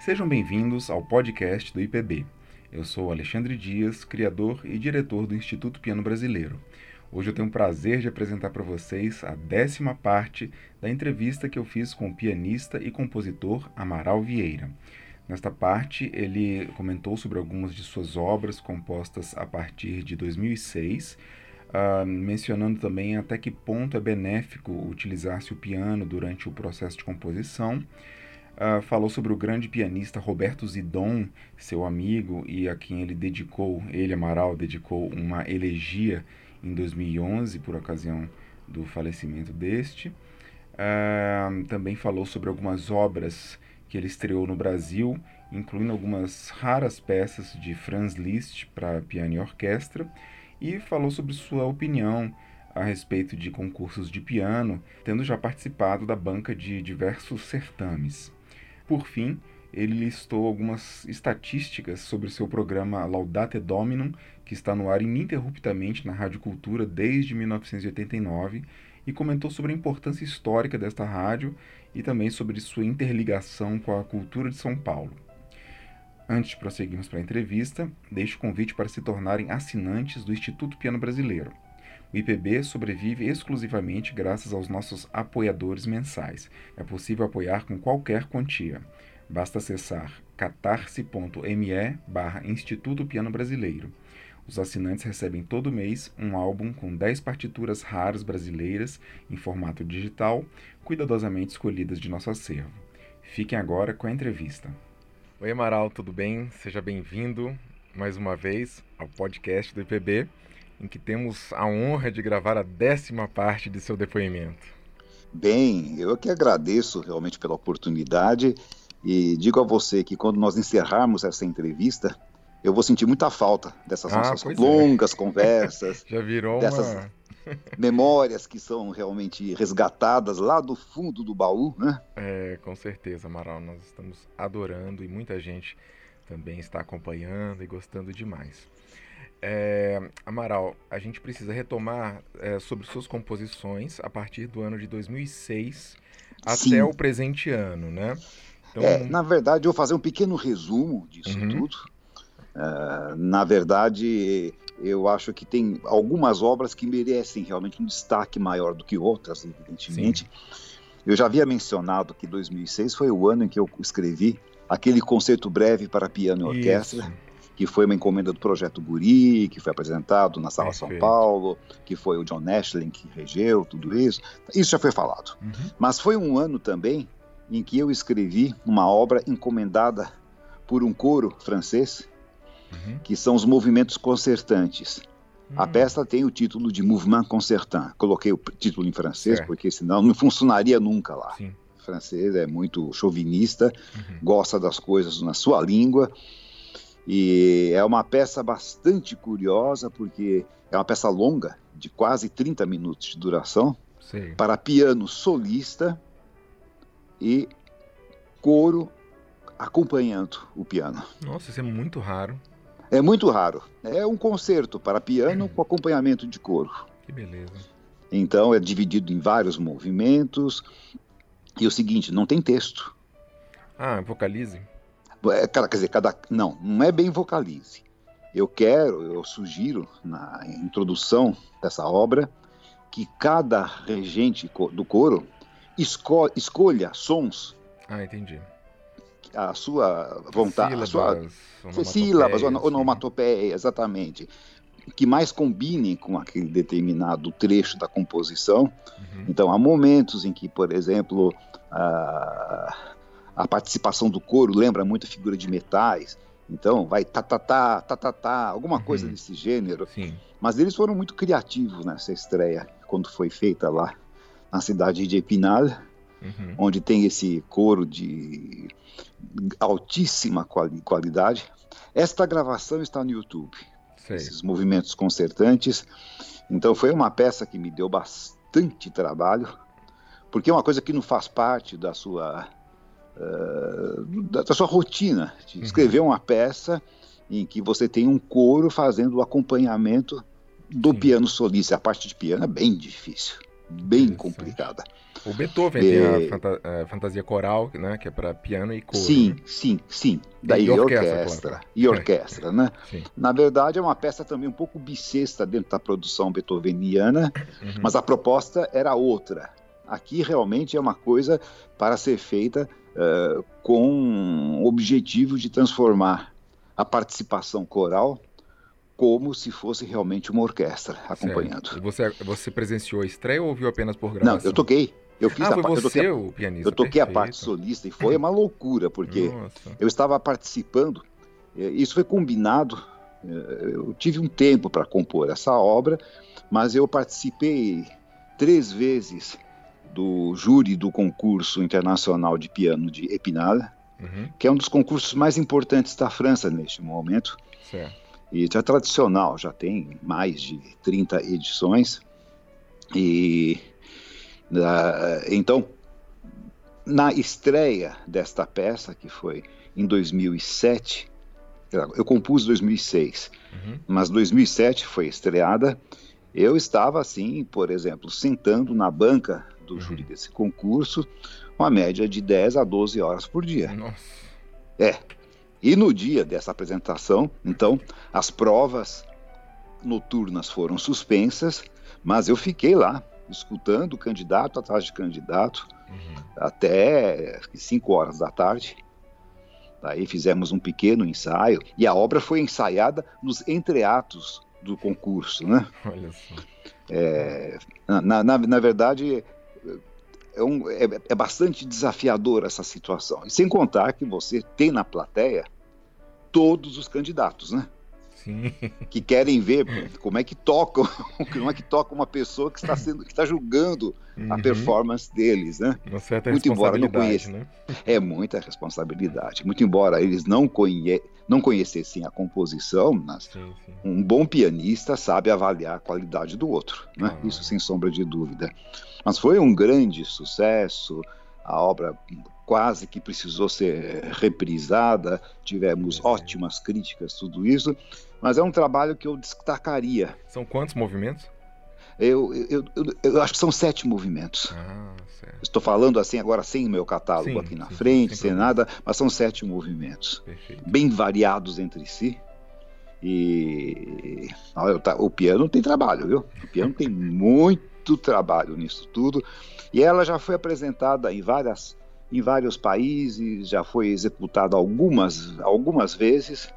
Sejam bem-vindos ao podcast do IPB. Eu sou Alexandre Dias, criador e diretor do Instituto Piano Brasileiro. Hoje eu tenho o prazer de apresentar para vocês a décima parte da entrevista que eu fiz com o pianista e compositor Amaral Vieira. Nesta parte, ele comentou sobre algumas de suas obras compostas a partir de 2006, uh, mencionando também até que ponto é benéfico utilizar-se o piano durante o processo de composição. Uh, falou sobre o grande pianista Roberto Zidon, seu amigo, e a quem ele dedicou, ele, Amaral, dedicou uma elegia em 2011, por ocasião do falecimento deste. Uh, também falou sobre algumas obras que ele estreou no Brasil, incluindo algumas raras peças de Franz Liszt para piano e orquestra, e falou sobre sua opinião a respeito de concursos de piano, tendo já participado da banca de diversos certames. Por fim, ele listou algumas estatísticas sobre seu programa Laudate Dominum, que está no ar ininterruptamente na Rádio Cultura desde 1989, e comentou sobre a importância histórica desta rádio e também sobre sua interligação com a cultura de São Paulo. Antes de prosseguirmos para a entrevista, deixo o convite para se tornarem assinantes do Instituto Piano Brasileiro. O IPB sobrevive exclusivamente graças aos nossos apoiadores mensais. É possível apoiar com qualquer quantia. Basta acessar catarse.me barra Instituto Piano Brasileiro. Os assinantes recebem todo mês um álbum com 10 partituras raras brasileiras em formato digital, cuidadosamente escolhidas de nosso acervo. Fiquem agora com a entrevista. Oi, Amaral, tudo bem? Seja bem-vindo mais uma vez ao podcast do IPB, em que temos a honra de gravar a décima parte de seu depoimento. Bem, eu que agradeço realmente pela oportunidade e digo a você que quando nós encerrarmos essa entrevista, eu vou sentir muita falta dessas ah, nossas é. longas é. conversas. Já virou dessas uma... memórias que são realmente resgatadas lá do fundo do baú, né? É, com certeza, Amaral. Nós estamos adorando e muita gente também está acompanhando e gostando demais. É, Amaral, a gente precisa retomar é, sobre suas composições a partir do ano de 2006 Sim. até o presente ano, né? Então... É, na verdade, eu vou fazer um pequeno resumo disso uhum. tudo. Uh, na verdade, eu acho que tem algumas obras que merecem realmente um destaque maior do que outras, evidentemente. Sim. Eu já havia mencionado que 2006 foi o ano em que eu escrevi aquele concerto breve para piano e orquestra, Isso. Que foi uma encomenda do projeto Guri, que foi apresentado na Sala Perfeito. São Paulo, que foi o John Ashley que regeu tudo isso. Isso já foi falado. Uhum. Mas foi um ano também em que eu escrevi uma obra encomendada por um coro francês uhum. que são os movimentos concertantes. Uhum. A hum. peça tem o título de Mouvement Concertant. Coloquei o título em francês, porque senão não funcionaria nunca lá. Sim. O francês é muito chauvinista, uhum. gosta das coisas na sua língua. E é uma peça bastante curiosa, porque é uma peça longa, de quase 30 minutos de duração, Sim. para piano solista e coro acompanhando o piano. Nossa, isso é muito raro. É muito raro. É um concerto para piano com acompanhamento de coro. Que beleza. Então é dividido em vários movimentos. E o seguinte, não tem texto. Ah, vocalize? É, quer dizer, cada. Não, não é bem vocalize. Eu quero, eu sugiro na introdução dessa obra que cada regente do coro esco escolha sons. Ah, entendi a sua vontade, sílabas, a sua sílabas, onomatopeia, exatamente, que mais combinem com aquele determinado trecho da composição. Uhum. Então, há momentos em que, por exemplo, a, a participação do coro lembra muito a figura de metais. Então, vai tá, tá, tá, tá, tá, tá, alguma uhum. coisa desse gênero. Sim. Mas eles foram muito criativos nessa estreia, quando foi feita lá na cidade de Epinal, uhum. onde tem esse coro de altíssima quali qualidade. Esta gravação está no YouTube. Sei. Esses movimentos concertantes. Então foi uma peça que me deu bastante trabalho, porque é uma coisa que não faz parte da sua uh, da, sua rotina de uhum. escrever uma peça em que você tem um coro fazendo o acompanhamento do Sim. piano solista. A parte de piano é bem difícil, bem complicada. O Beethoven tem a, fanta a, fantasia coral, né, que é para piano e coro. Sim, né? sim, sim. Daí e orquestra, orquestra claro. e orquestra, né? Sim. Na verdade é uma peça também um pouco bissexta dentro da produção beethoveniana, uhum. mas a proposta era outra. Aqui realmente é uma coisa para ser feita uh, com o objetivo de transformar a participação coral como se fosse realmente uma orquestra acompanhando. Certo. Você, você presenciou a estreia ou ouviu apenas por gravação? Não, eu toquei. Eu fiz ah, a foi você eu o pianista. Eu toquei Perfeito. a parte solista e foi uma loucura, porque Nossa. eu estava participando, eh, isso foi combinado, eh, eu tive um tempo para compor essa obra, mas eu participei três vezes do júri do concurso internacional de piano de Epinal, uhum. que é um dos concursos mais importantes da França neste momento. Certo. E já é tradicional, já tem mais de 30 edições. E uh, então, na estreia desta peça, que foi em 2007, eu compus em 2006, uhum. mas 2007 foi estreada. Eu estava assim, por exemplo, sentando na banca do uhum. júri desse concurso, uma média de 10 a 12 horas por dia. Nossa. É. E no dia dessa apresentação, então, as provas noturnas foram suspensas, mas eu fiquei lá, escutando candidato atrás de candidato, uhum. até 5 horas da tarde. Daí fizemos um pequeno ensaio, e a obra foi ensaiada nos entreatos do concurso, né? Olha só. É, na, na, na verdade, é, um, é, é bastante desafiador essa situação. E sem contar que você tem na plateia todos os candidatos, né? Sim. que querem ver como é que toca, como é que toca uma pessoa que está sendo, que está julgando uhum. a performance deles, né? Uma certa muito embora não conheça, né? é muita responsabilidade. Muito embora eles não, conhe, não conhecessem a composição, mas sim, sim. um bom pianista sabe avaliar a qualidade do outro, né? Ah. Isso sem sombra de dúvida. Mas foi um grande sucesso. A obra quase que precisou ser reprisada, tivemos ótimas críticas, tudo isso, mas é um trabalho que eu destacaria. São quantos movimentos? Eu, eu, eu, eu acho que são sete movimentos. Ah, Estou falando assim agora sem o meu catálogo sim, aqui na sim, frente, sem, sem nada, mas são sete movimentos, Perfeito. bem variados entre si. E o piano tem trabalho, viu? O piano tem muito trabalho nisso tudo. E ela já foi apresentada em várias em vários países, já foi executada algumas, algumas vezes.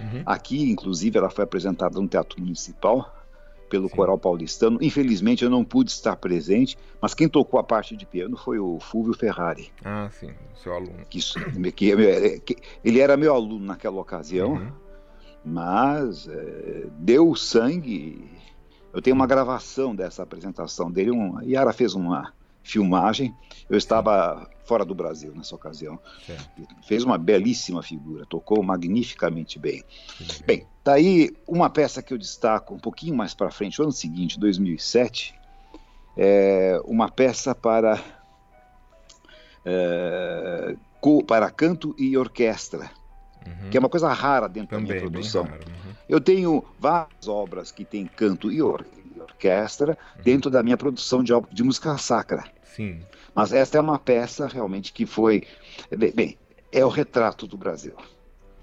Uhum. Aqui, inclusive, ela foi apresentada no Teatro Municipal pelo Sim. Coral Paulistano. Infelizmente, eu não pude estar presente, mas quem tocou a parte de piano foi o Fulvio Ferrari. Ah, sim, seu aluno. Que, que, que ele era meu aluno naquela ocasião, uhum. mas é, deu sangue. Eu tenho uma gravação dessa apresentação dele. Um, Yara fez uma filmagem. Eu estava fora do Brasil nessa ocasião. Fez uma belíssima figura, tocou magnificamente bem. Bem, daí tá uma peça que eu destaco um pouquinho mais para frente, o ano seguinte, 2007, é uma peça para é, para canto e orquestra. Uhum. Que é uma coisa rara dentro Também, da minha produção. Uhum. Eu tenho várias obras que têm canto e orquestra orquestra dentro da minha produção de, de música sacra. Sim. Mas esta é uma peça realmente que foi. Bem, é o retrato do Brasil.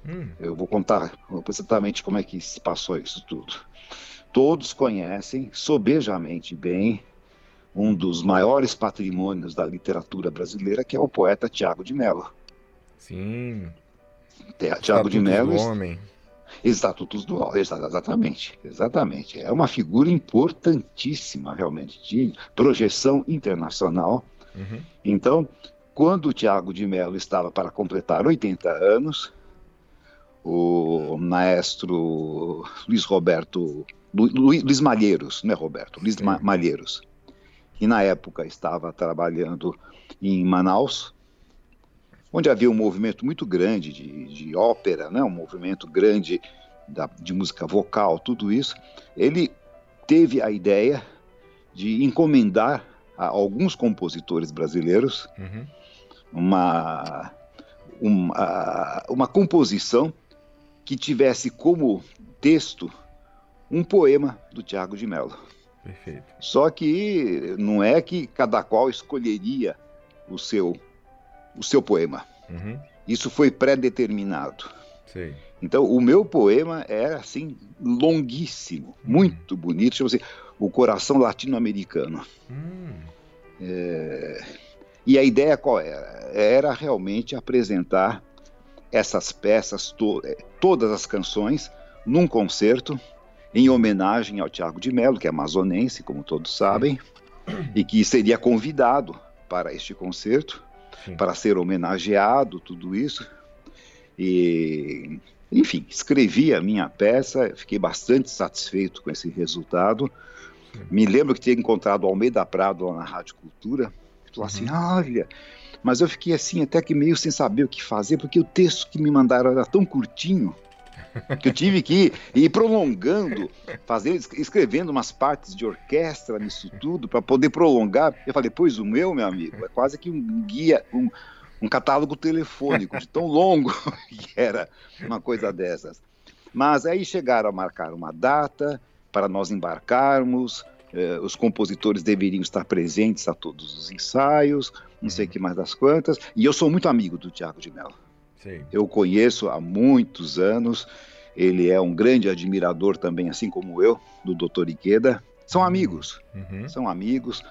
Hum. Eu vou contar exatamente como é que se passou isso tudo. Todos conhecem sobejamente bem um dos maiores patrimônios da literatura brasileira, que é o poeta Tiago de Mello. Sim. Tiago de Mello. Homem. Estatutos do Homem, exatamente, exatamente. É uma figura importantíssima, realmente, de projeção internacional. Uhum. Então, quando o Tiago de Mello estava para completar 80 anos, o maestro Luiz Roberto, Luiz Malheiros, não é Roberto, Luiz. Malheiros, que na época estava trabalhando em Manaus, onde havia um movimento muito grande de, de ópera, né? um movimento grande da, de música vocal, tudo isso, ele teve a ideia de encomendar a alguns compositores brasileiros uhum. uma, uma, uma composição que tivesse como texto um poema do Tiago de Mello. Perfeito. Só que não é que cada qual escolheria o seu, o seu poema. Uhum. Isso foi pré-determinado. Então, o meu poema era assim, longuíssimo, uhum. muito bonito, chama-se O Coração Latino-Americano. Uhum. É... E a ideia qual era? Era realmente apresentar essas peças, to é, todas as canções, num concerto em homenagem ao Tiago de Mello, que é amazonense, como todos sabem, e que seria convidado para este concerto, Sim. para ser homenageado, tudo isso. E, enfim, escrevi a minha peça, fiquei bastante satisfeito com esse resultado. Sim. Me lembro que tinha encontrado Almeida Prado lá na Rádio Cultura, falou assim, uhum. assim: olha, mas eu fiquei assim, até que meio sem saber o que fazer, porque o texto que me mandaram era tão curtinho que eu tive que ir prolongando, fazendo, escrevendo umas partes de orquestra nisso tudo para poder prolongar. Eu falei, pois o meu, meu amigo, é quase que um guia, um, um catálogo telefônico de tão longo que era uma coisa dessas. Mas aí chegaram a marcar uma data para nós embarcarmos. Eh, os compositores deveriam estar presentes a todos os ensaios, não sei o uhum. que mais das quantas. E eu sou muito amigo do Tiago de Mello. Sim. Eu conheço há muitos anos. Ele é um grande admirador também, assim como eu, do Dr. Iqueda. São amigos, uhum. são amigos,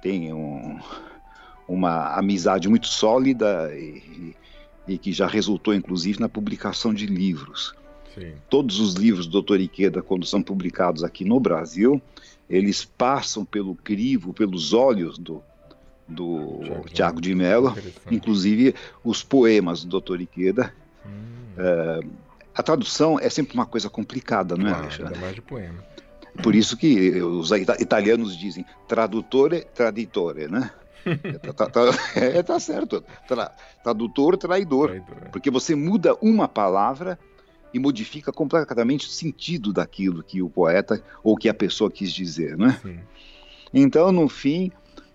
têm um, uma amizade muito sólida e, e, que já resultou, inclusive, na publicação de livros. Sim. Todos os livros do Dr. Iqueda, quando são publicados aqui no Brasil, eles passam pelo crivo, pelos olhos do do Tiago, Tiago de Mello, inclusive os poemas do Dr. Iqueda. Hum. É, a tradução é sempre uma coisa complicada, não é, claro, Alexandre? Ainda mais de poema. Por isso que os italianos dizem tradutore, traditore, né? É, tá, tá, é, tá certo. Tra, tradutor, traidor. traidor. Porque você muda uma palavra e modifica completamente o sentido daquilo que o poeta ou que a pessoa quis dizer, né? Sim. Então, no fim,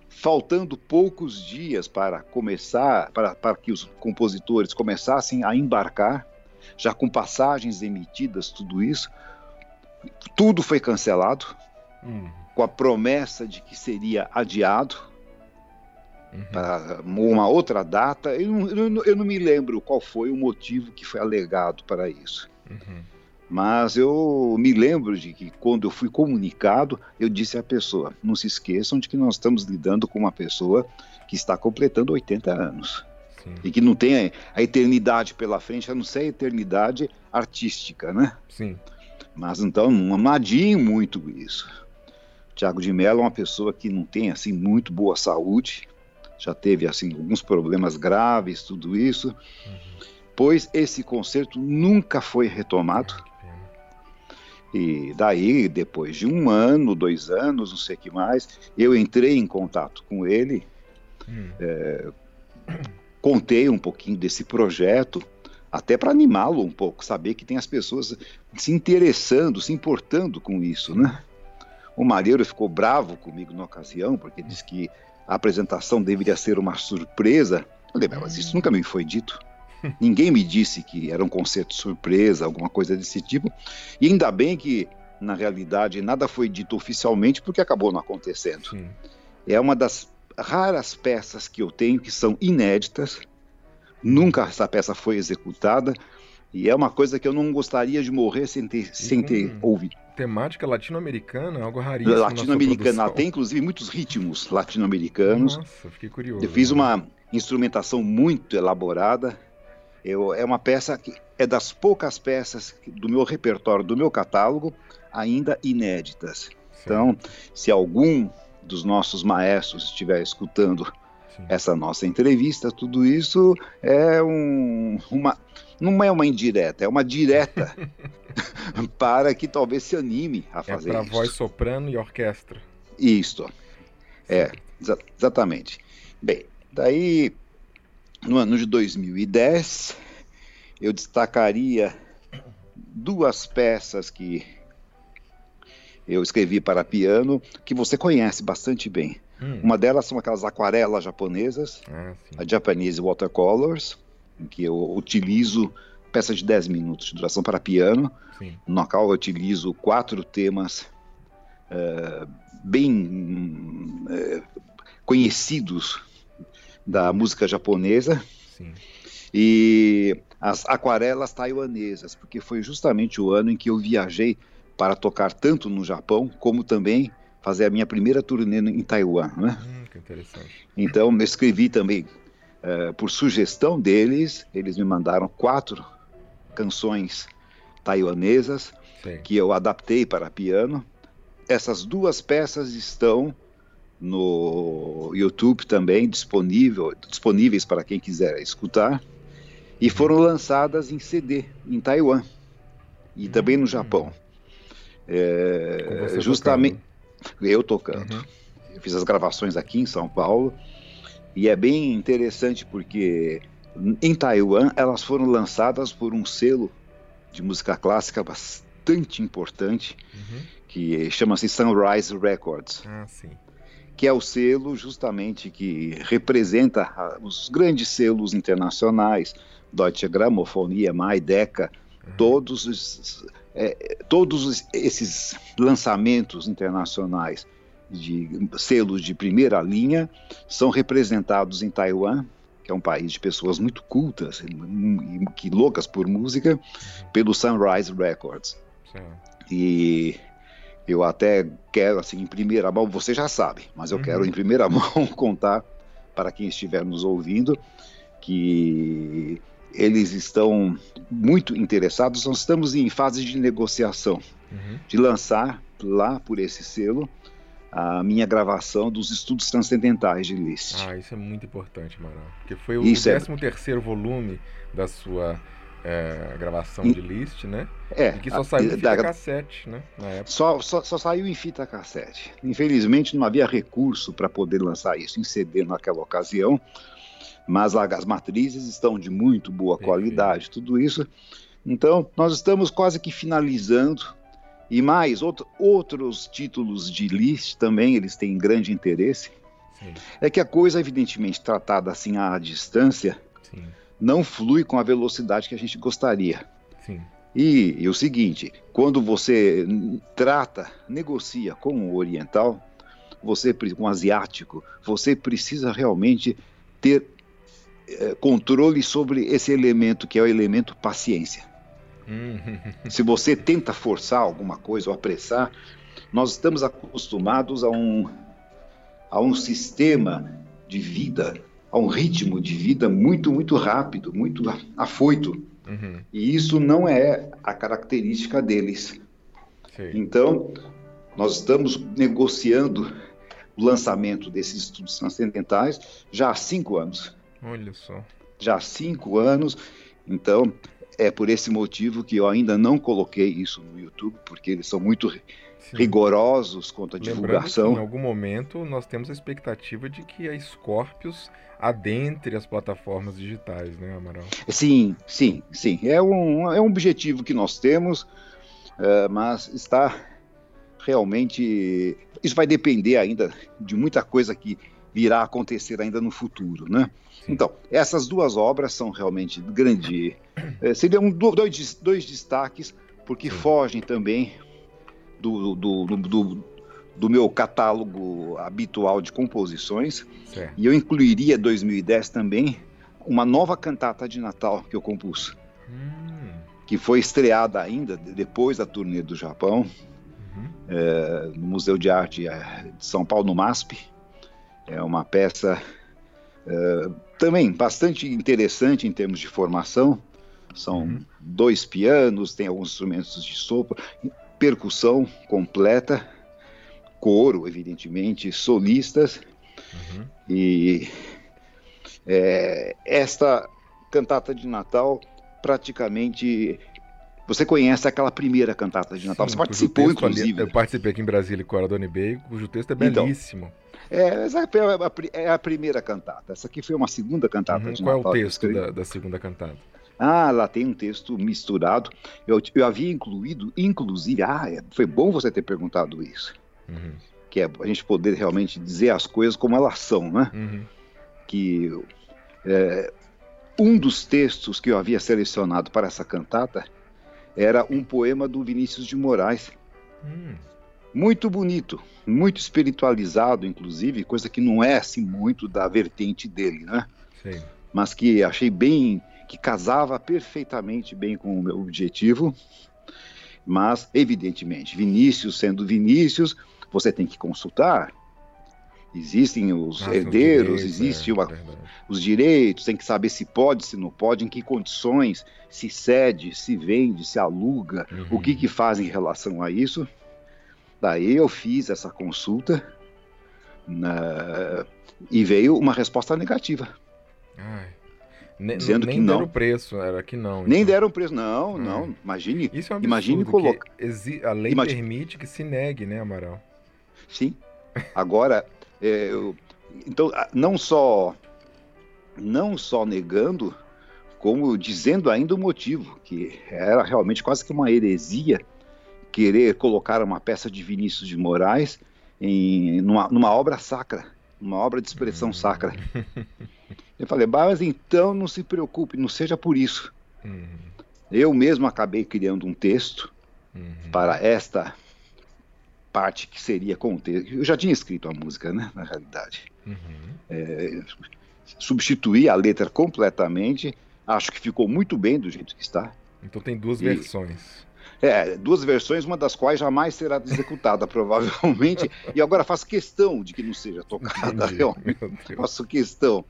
faltando poucos dias para começar, para, para que os compositores começassem a embarcar, já com passagens emitidas, tudo isso, tudo foi cancelado, uhum. com a promessa de que seria adiado uhum. para uma outra data. Eu não, eu, não, me lembro qual foi o motivo que foi alegado para isso. Uhum. Mas eu me lembro de que quando eu fui comunicado, eu disse à pessoa: não se esqueçam de que nós estamos lidando com uma pessoa que está completando 80 anos. Sim. E que não tem a eternidade pela frente, a não ser a eternidade artística, né? Sim. Mas então não adiem muito isso. Tiago de Mello é uma pessoa que não tem assim muito boa saúde, já teve assim alguns problemas graves, tudo isso. Uhum. Pois esse concerto nunca foi retomado. E daí, depois de um ano, dois anos, não sei o que mais, eu entrei em contato com ele, hum. é, contei um pouquinho desse projeto, até para animá-lo um pouco, saber que tem as pessoas se interessando, se importando com isso, né? O Mareiro ficou bravo comigo na ocasião, porque disse que a apresentação deveria ser uma surpresa. Eu falei, mas isso nunca me foi dito. Ninguém me disse que era um concerto surpresa, alguma coisa desse tipo. E ainda bem que, na realidade, nada foi dito oficialmente porque acabou não acontecendo. Sim. É uma das raras peças que eu tenho que são inéditas. Nunca essa peça foi executada. E é uma coisa que eu não gostaria de morrer sem ter, sem ter ouvido. Temática latino-americana, algo raríssimo. Latino-americana, tem inclusive muitos ritmos latino-americanos. Nossa, fiquei curioso. Eu fiz né? uma instrumentação muito elaborada. Eu, é uma peça que é das poucas peças do meu repertório, do meu catálogo, ainda inéditas. Sim. Então, se algum dos nossos maestros estiver escutando Sim. essa nossa entrevista, tudo isso é um, uma. Não é uma indireta, é uma direta para que talvez se anime a é fazer é para voz soprano e orquestra. Isto. É, exa exatamente. Bem, daí no ano de 2010, eu destacaria duas peças que eu escrevi para piano, que você conhece bastante bem. Hum. Uma delas são aquelas aquarelas japonesas, ah, a Japanese Watercolors, em que eu utilizo peças de 10 minutos de duração para piano, sim. no qual eu utilizo quatro temas uh, bem é, conhecidos da música japonesa. Sim. E as aquarelas taiwanesas, porque foi justamente o ano em que eu viajei para tocar tanto no Japão como também fazer a minha primeira turnê em Taiwan. Né? Hum, que interessante. Então, eu escrevi também, uh, por sugestão deles, eles me mandaram quatro canções taiwanesas Sim. que eu adaptei para piano. Essas duas peças estão no YouTube também disponível, disponíveis para quem quiser escutar e foram lançadas em CD em Taiwan e também no Japão. É, justamente tocando. eu tocando. Uhum. Eu fiz as gravações aqui em São Paulo e é bem interessante porque em Taiwan elas foram lançadas por um selo de música clássica bastante importante uhum. que chama-se Sunrise Records. Ah, que é o selo justamente que representa os grandes selos internacionais, Deutsche Grammophon, EMI, Decca, uhum. todos, os, é, todos esses lançamentos internacionais de selos de primeira linha são representados em Taiwan, que é um país de pessoas muito cultas e que loucas por música, pelo Sunrise Records. Sim. E eu até quero, assim, em primeira mão, você já sabe, mas eu uhum. quero em primeira mão contar para quem estiver nos ouvindo que eles estão muito interessados. Nós estamos em fase de negociação uhum. de lançar lá por esse selo a minha gravação dos estudos transcendentais de Liszt. Ah, isso é muito importante, Maral, porque foi o 13 é... terceiro volume da sua é, gravação de Liszt, né? É. E que só saiu em fita da, cassete, né? Só, só, só, saiu em fita cassete. Infelizmente não havia recurso para poder lançar isso em CD naquela ocasião, mas as matrizes estão de muito boa Perfeito. qualidade, tudo isso. Então, nós estamos quase que finalizando. E mais, outro, outros títulos de Liszt também, eles têm grande interesse. Sim. É que a coisa, evidentemente, tratada assim à distância, Sim não flui com a velocidade que a gente gostaria. Sim. E, e o seguinte, quando você trata, negocia com o oriental, você com o asiático, você precisa realmente ter controle sobre esse elemento que é o elemento paciência. Hum. Se você tenta forçar alguma coisa ou apressar, nós estamos acostumados a um, a um sistema de vida a um ritmo de vida muito, muito rápido, muito afoito. Uhum. E isso não é a característica deles. Sim. Então, nós estamos negociando o lançamento desses estudos transcendentais já há cinco anos. Olha só. Já há cinco anos. Então, é por esse motivo que eu ainda não coloquei isso no YouTube, porque eles são muito Sim. rigorosos quanto à divulgação. em algum momento nós temos a expectativa de que a Scorpius adentre as plataformas digitais, né, Amaral? Sim, sim, sim. É um, é um objetivo que nós temos, uh, mas está realmente. Isso vai depender ainda de muita coisa que virá acontecer ainda no futuro, né? Então, essas duas obras são realmente grande. Eh, seriam dois, dois destaques, porque fogem também do, do, do, do, do meu catálogo habitual de composições. Certo. E eu incluiria 2010 também uma nova cantata de Natal que eu compus. Hum. Que foi estreada ainda depois da turnê do Japão, uhum. é, no Museu de Arte é, de São Paulo, no MASP. É uma peça é, também bastante interessante em termos de formação. São uhum. dois pianos, tem alguns instrumentos de sopro, percussão completa, coro, evidentemente, solistas. Uhum. E é, esta cantata de Natal praticamente você conhece aquela primeira cantata de Natal? Sim, você participou, inclusive. Ali, eu participei aqui em Brasília com a Dona Bey, cujo texto é então, belíssimo. Então, é, essa é a, primeira cantata. Essa aqui foi uma segunda cantata uhum, de Natal. Qual é o texto da, da, segunda cantata? Ah, lá tem um texto misturado. Eu, eu havia incluído, inclusive, ah, é, foi bom você ter perguntado isso. Uhum. Que é a gente poder realmente dizer as coisas como elas são, né? Uhum. Que é, um dos textos que eu havia selecionado para essa cantata era um poema do Vinícius de Moraes. Hum. Muito bonito, muito espiritualizado, inclusive, coisa que não é assim muito da vertente dele, né? Sim. Mas que achei bem, que casava perfeitamente bem com o meu objetivo. Mas, evidentemente, Vinícius sendo Vinícius, você tem que consultar. Existem os herdeiros, existe é, os direitos, tem que saber se pode, se não pode, em que condições, se cede, se vende, se aluga, uhum. o que, que faz em relação a isso. Daí eu fiz essa consulta na... e veio uma resposta negativa. Ai. dizendo nem que não. deram preço, era que não. Nem então. deram preço, não, hum. não. Imagine, Isso é um imagine colocar. A lei imagine... permite que se negue, né, Amaral? Sim. Agora, é, eu... então, não só, não só negando, como dizendo ainda o motivo, que era realmente quase que uma heresia querer colocar uma peça de Vinícius de Moraes em numa, numa obra sacra, uma obra de expressão uhum. sacra. Eu falei, mas então não se preocupe, não seja por isso. Uhum. Eu mesmo acabei criando um texto uhum. para esta parte que seria contexto. Eu já tinha escrito a música, né, na realidade. Uhum. É, substituí a letra completamente, acho que ficou muito bem do jeito que está. Então tem duas e... versões. É, duas versões, uma das quais jamais será executada, provavelmente. E agora faço questão de que não seja tocada, Entendi, realmente. Faço questão.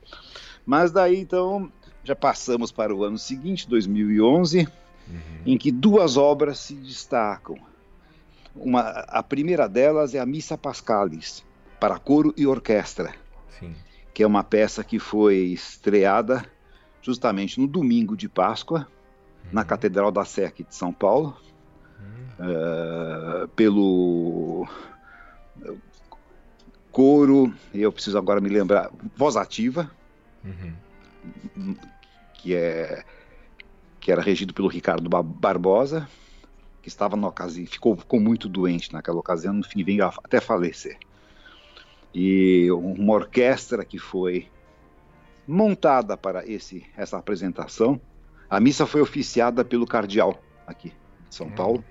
Mas daí, então, já passamos para o ano seguinte, 2011, uhum. em que duas obras se destacam. Uma, a primeira delas é a Missa Pascalis, para coro e orquestra, Sim. que é uma peça que foi estreada justamente no domingo de Páscoa, uhum. na Catedral da Sé aqui de São Paulo, uh, pelo coro, eu preciso agora me lembrar, voz ativa, uhum. que é que era regido pelo Ricardo Barbosa, que estava na ocasião, ficou, ficou muito doente naquela ocasião, no fim veio até falecer. E uma orquestra que foi montada para esse essa apresentação. A missa foi oficiada pelo cardeal aqui São Paulo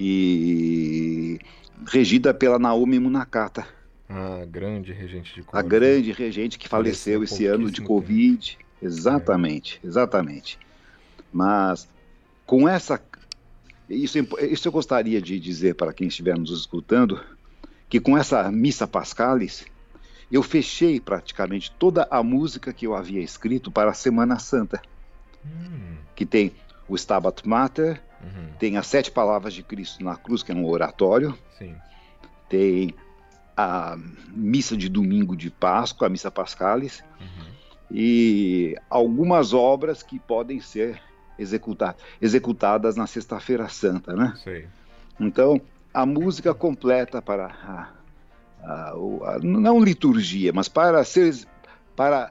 e regida pela Naomi Munakata. A grande regente de Covid. A grande regente que faleceu, faleceu esse ano de Covid. Tempo. Exatamente, é. exatamente. Mas com essa. Isso, isso eu gostaria de dizer para quem estiver nos escutando, que com essa missa pascalis, eu fechei praticamente toda a música que eu havia escrito para a Semana Santa. Hum. Que tem o Stabat Mater, Uhum. Tem as sete palavras de Cristo na cruz, que é um oratório. Sim. Tem a missa de domingo de Páscoa, a missa pascalis. Uhum. E algumas obras que podem ser executar, executadas na Sexta-feira Santa, né? Sim. Então, a música completa para a, a, a, não liturgia, mas para ser para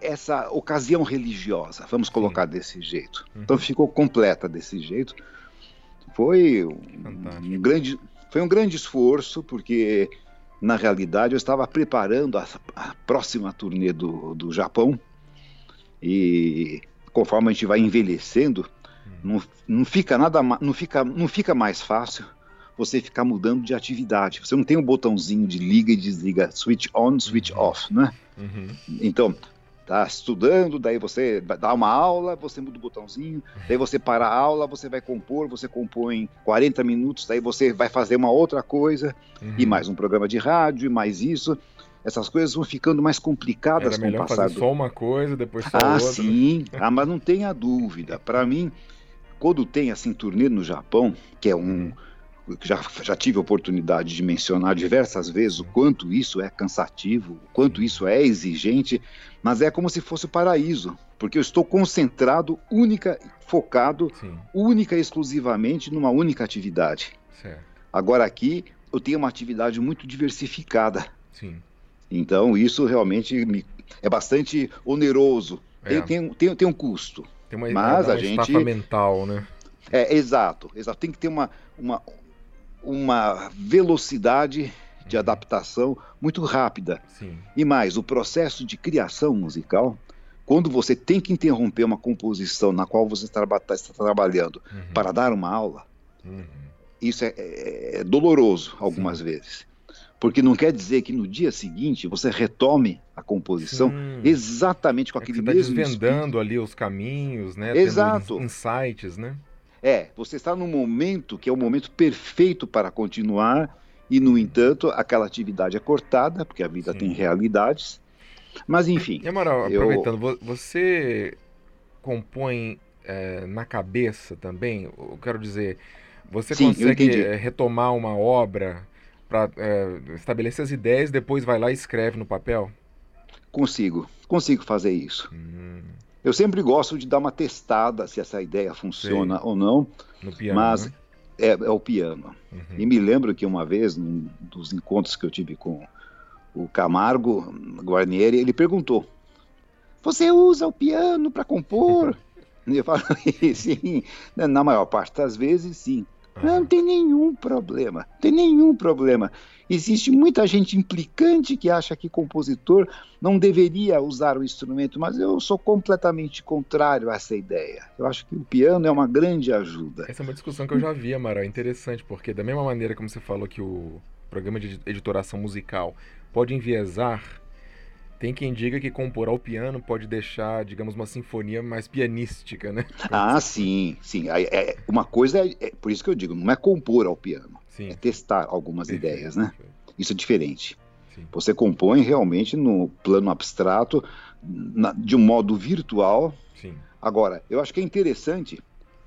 essa ocasião religiosa, vamos colocar Sim. desse jeito. Uhum. Então ficou completa desse jeito. Foi um, um, grande, foi um grande esforço, porque na realidade eu estava preparando a, a próxima turnê do, do Japão e conforme a gente vai envelhecendo, uhum. não, não fica nada, não fica, não fica mais fácil você ficar mudando de atividade. Você não tem um botãozinho de liga e desliga, switch on, switch uhum. off, né? Uhum. Então, tá estudando, daí você dá uma aula, você muda o botãozinho, daí você para a aula, você vai compor, você compõe 40 minutos, daí você vai fazer uma outra coisa, uhum. e mais um programa de rádio, e mais isso. Essas coisas vão ficando mais complicadas Era com o passar. Fazer só uma coisa, depois só ah, outra. Sim, ah, mas não tenha dúvida. Para mim, quando tem assim turnê no Japão, que é um uhum já, já tive a oportunidade de mencionar diversas vezes o quanto isso é cansativo, o quanto isso é exigente, mas é como se fosse o paraíso, porque eu estou concentrado, única, focado, Sim. única e exclusivamente numa única atividade. Certo. Agora aqui eu tenho uma atividade muito diversificada. Sim. Então isso realmente me, é bastante oneroso. É. Tem, tem, tem, tem um custo. Tem uma, mas a gente mental, né? É, exato, exato. Tem que ter uma, uma, uma velocidade de adaptação muito rápida. Sim. E mais, o processo de criação musical, quando você tem que interromper uma composição na qual você está, está trabalhando uhum. para dar uma aula, uhum. isso é, é, doloroso algumas Sim. vezes. Porque não quer dizer que no dia seguinte você retome a composição Sim. exatamente com é aquele você tá mesmo. desvendando espírito. ali os caminhos, né? Exato. Tendo insights, né? É, você está num momento que é o momento perfeito para continuar, e, no entanto, aquela atividade é cortada, porque a vida Sim. tem realidades. Mas, enfim. E, Amaral, eu... aproveitando, você compõe é, na cabeça também? Eu quero dizer, você Sim, consegue eh, retomar uma obra para é, estabelecer as ideias, depois vai lá e escreve no papel? Consigo, consigo fazer isso. Hum. Eu sempre gosto de dar uma testada se essa ideia funciona Sei. ou não. No piano, mas né? É, é, o piano. Uhum. E me lembro que uma vez, num dos encontros que eu tive com o Camargo Guarnieri, ele perguntou: Você usa o piano para compor? e eu falo: Sim, na maior parte das vezes, sim. Não tem nenhum problema, tem nenhum problema. Existe muita gente implicante que acha que compositor não deveria usar o instrumento, mas eu sou completamente contrário a essa ideia. Eu acho que o piano é uma grande ajuda. Essa é uma discussão que eu já vi, Amaral, é interessante, porque da mesma maneira como você falou que o programa de editoração musical pode enviesar tem quem diga que compor ao piano pode deixar, digamos, uma sinfonia mais pianística, né? Ah, sim, sim. É, uma coisa é, é, por isso que eu digo, não é compor ao piano, sim. é testar algumas Perfeito. ideias, né? Isso é diferente. Sim. Você compõe realmente no plano abstrato, na, de um modo virtual. Sim. Agora, eu acho que é interessante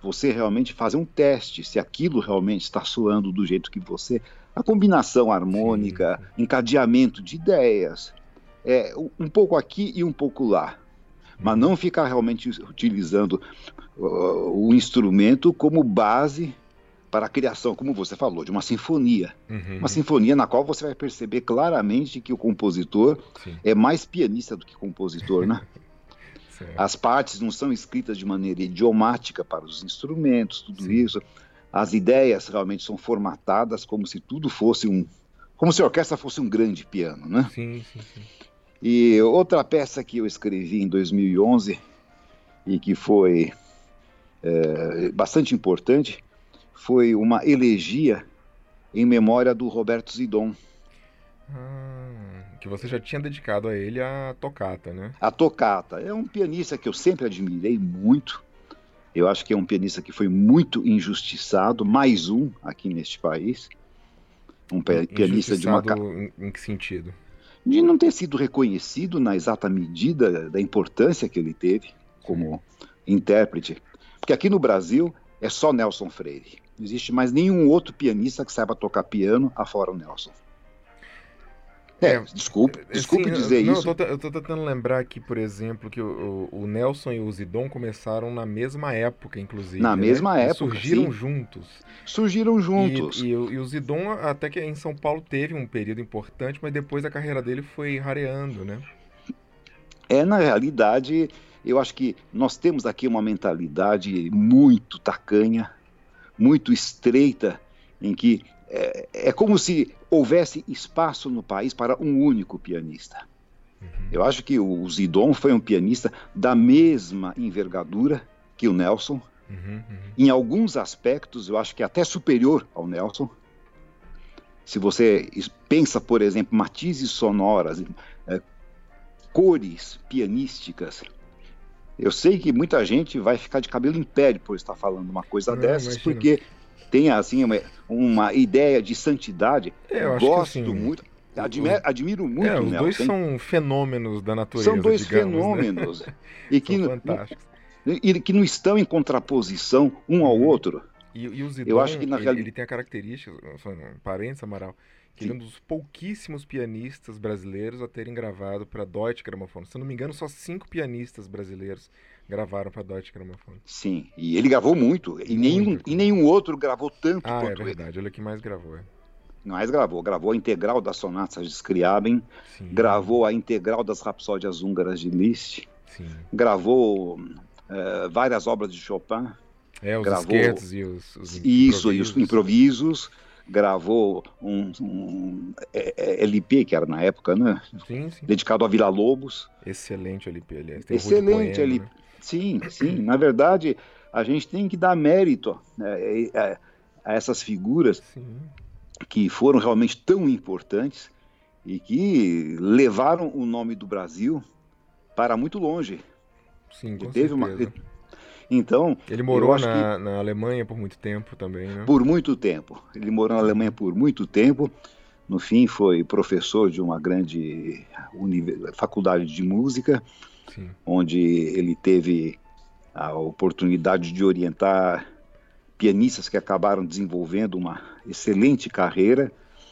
você realmente fazer um teste se aquilo realmente está soando do jeito que você. A combinação harmônica, sim, encadeamento de ideias, é, um pouco aqui e um pouco lá. Mas não ficar realmente utilizando uh, o instrumento como base para a criação, como você falou, de uma sinfonia. Uhum. Uma sinfonia na qual você vai perceber claramente que o compositor Sim. é mais pianista do que compositor, né? As partes não são escritas de maneira idiomática para os instrumentos, tudo Sim. isso. As ideias realmente são formatadas como se tudo fosse um. Como se a orquestra fosse um grande piano, né? Sim, sim, sim. E outra peça que eu escrevi em 2011 e que foi é, bastante importante foi uma elegia em memória do Roberto Zidon. Ah, que você já tinha dedicado a ele a tocata, né? A tocata. É um pianista que eu sempre admirei muito. Eu acho que é um pianista que foi muito injustiçado, mais um aqui neste país. Um pianista de uma. Em, em que sentido? de não ter sido reconhecido na exata medida da importância que ele teve como intérprete. Porque aqui no Brasil é só Nelson Freire. Não existe mais nenhum outro pianista que saiba tocar piano afora o Nelson. É, desculpe, é, desculpe Sim, dizer não, isso. Eu tô, eu tô, tentando lembrar aqui, por exemplo, que o, o, Nelson e o Zidon começaram na mesma época, inclusive. Na né? mesma época. surgiram sim. juntos. Surgiram juntos. E, e, e, o Zidon, até que em São Paulo teve um período importante, mas depois a carreira dele foi rareando, né? É, na realidade, eu acho que nós temos aqui uma mentalidade muito tacanha, muito estreita, em que é, é como se houvesse espaço no país para um único pianista. Uhum. Eu acho que o Zidon foi um pianista da mesma envergadura que o Nelson. Uhum, uhum. Em alguns aspectos, eu acho que até superior ao Nelson. Se você pensa, por exemplo, matizes sonoras, é, cores pianísticas, eu sei que muita gente vai ficar de cabelo em pé por estar falando uma coisa Não, dessas, imagina. porque tem assim uma, uma ideia de santidade. É, eu Gosto assim, muito. Admiro, admiro muito é, os Nelson. dois são fenômenos da natureza. São dois digamos, né? fenômenos. Né? E que, e que não estão em contraposição um ao uhum. outro. E, e o Zidon, eu acho que na ele, real... ele tem a característica, parênteses, Amaral, que ele é um dos pouquíssimos pianistas brasileiros a terem gravado para Deutsche Grammophon. Se não me engano, só cinco pianistas brasileiros gravaram para Deutsche Grammophon. Sim, e ele gravou muito, e, muito. Nenhum, e nenhum outro gravou tanto ah, quanto é verdade, ele. ele é que mais gravou, é. Mais gravou, gravou a integral das sonatas de Scriabin, Sim. gravou a integral das rapsódias húngaras de Liszt, Sim. gravou uh, várias obras de Chopin. É, os gravou, e os, os Isso, e os improvisos gravou um, um é, é, LP, que era na época, né? Sim, sim. Dedicado a Vila Lobos. Excelente LP, aliás. Tem Excelente LP. Né? Sim, sim. Na verdade, a gente tem que dar mérito. Né? É, a essas figuras Sim. que foram realmente tão importantes e que levaram o nome do Brasil para muito longe. Sim, com teve certeza. uma então. Ele morou na, na, Alemanha por muito tempo também, né? Por muito tempo. Ele morou na Alemanha por muito tempo. No fim, foi professor de uma grande faculdade de música, Sim. onde ele teve a oportunidade de orientar pianistas que acabaram desenvolvendo uma excelente carreira.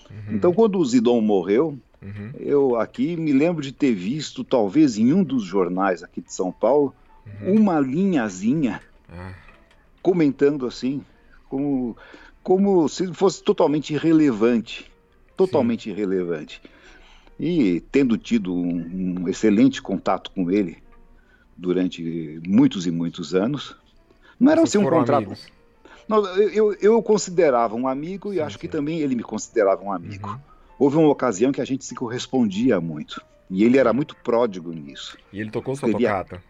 Uhum. Então, quando o Zidon morreu, uhum. eu aqui me lembro de ter visto, talvez em um dos jornais aqui de São Paulo, uhum. uma linhazinha ah. comentando assim, como, como se fosse totalmente irrelevante. Totalmente Sim. irrelevante. E tendo tido um, um excelente contato com ele durante muitos e muitos anos, não era assim um contrato. Não, eu, eu considerava um amigo e sim, acho sim. que também ele me considerava um amigo. Uhum. Houve uma ocasião que a gente se correspondia muito. E ele era muito pródigo nisso. E ele tocou sua tocata?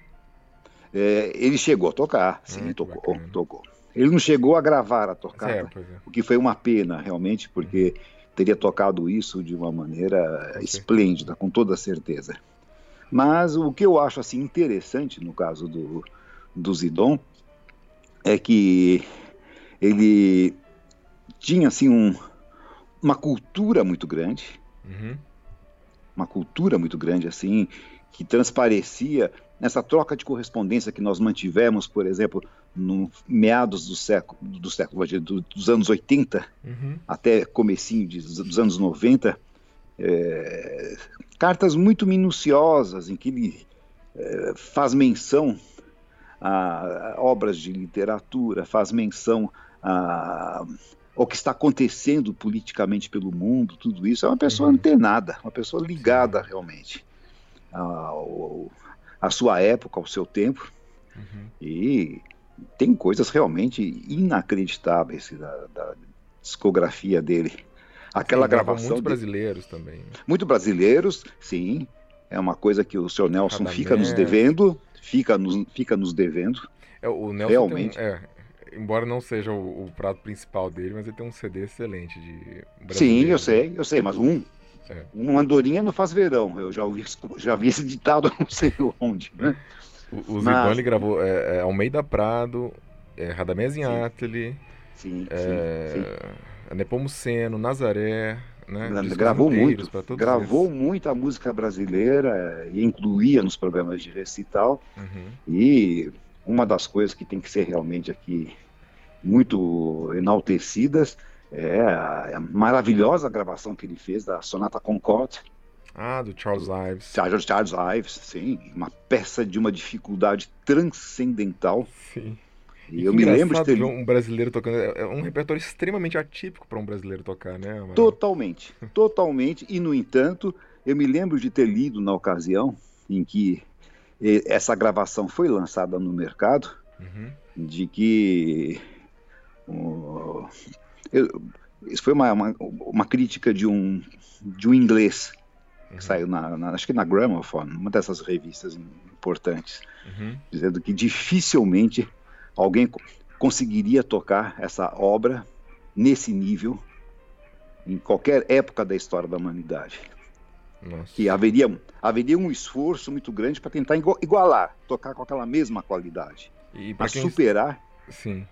É, ele chegou a tocar, sim, tocou, tocou. Ele não chegou a gravar a tocada, é, é. o que foi uma pena, realmente, porque teria tocado isso de uma maneira esplêndida, com toda certeza. Mas o que eu acho assim interessante no caso do, do Zidon é que ele tinha assim um, uma cultura muito grande, uhum. uma cultura muito grande assim que transparecia nessa troca de correspondência que nós mantivemos, por exemplo, no meados do século, do século dos anos 80 uhum. até comecinho de, dos anos 90, é, cartas muito minuciosas em que ele é, faz menção a, a, obras de literatura, faz menção a, ao que está acontecendo politicamente pelo mundo, tudo isso. É uma pessoa uhum. antenada, uma pessoa ligada realmente ao, à sua época, ao seu tempo. Uhum. E tem coisas realmente inacreditáveis da, da discografia dele. Aquela sim, gravação. Muitos brasileiros também. Né? Muito brasileiros, sim. É uma coisa que o senhor Nelson Radamés. fica nos devendo, fica nos, fica nos devendo. É, o Nelson realmente. Um, é, embora não seja o, o, prato principal dele, mas ele tem um CD excelente de Sim, eu sei, eu sei, mas um. É. Uma andorinha não faz verão. Eu já ouvi, já vi esse ditado não sei onde, né? O, o mas... Zidane gravou é, é, Almeida Prado, é, Radamés Inátili, sim, é, sim. Nepomuceno, Nazaré, né? Gravou muito, gravou esses. muita música brasileira é, e incluía nos programas de recital. Uhum. E uma das coisas que tem que ser realmente aqui muito enaltecidas é a maravilhosa gravação que ele fez da Sonata Concorde, ah, do Charles Ives. Charles, Charles Ives, sim. Uma peça de uma dificuldade transcendental. Sim. E, e eu me lembro de ter um brasileiro tocando. É, é um repertório extremamente atípico para um brasileiro tocar, né? Totalmente, totalmente. E no entanto, eu me lembro de ter lido na ocasião em que essa gravação foi lançada no mercado, uhum. de que eu, isso foi uma, uma, uma, crítica de um, de um inglês uhum. saiu na, na, acho que na Gramophone, uma dessas revistas importantes, uhum. dizendo que dificilmente alguém conseguiria tocar essa obra nesse nível em qualquer época da história da humanidade. Nossa. Que haveria, haveria um esforço muito grande para tentar igualar, tocar com aquela mesma qualidade. Para superar. Sim.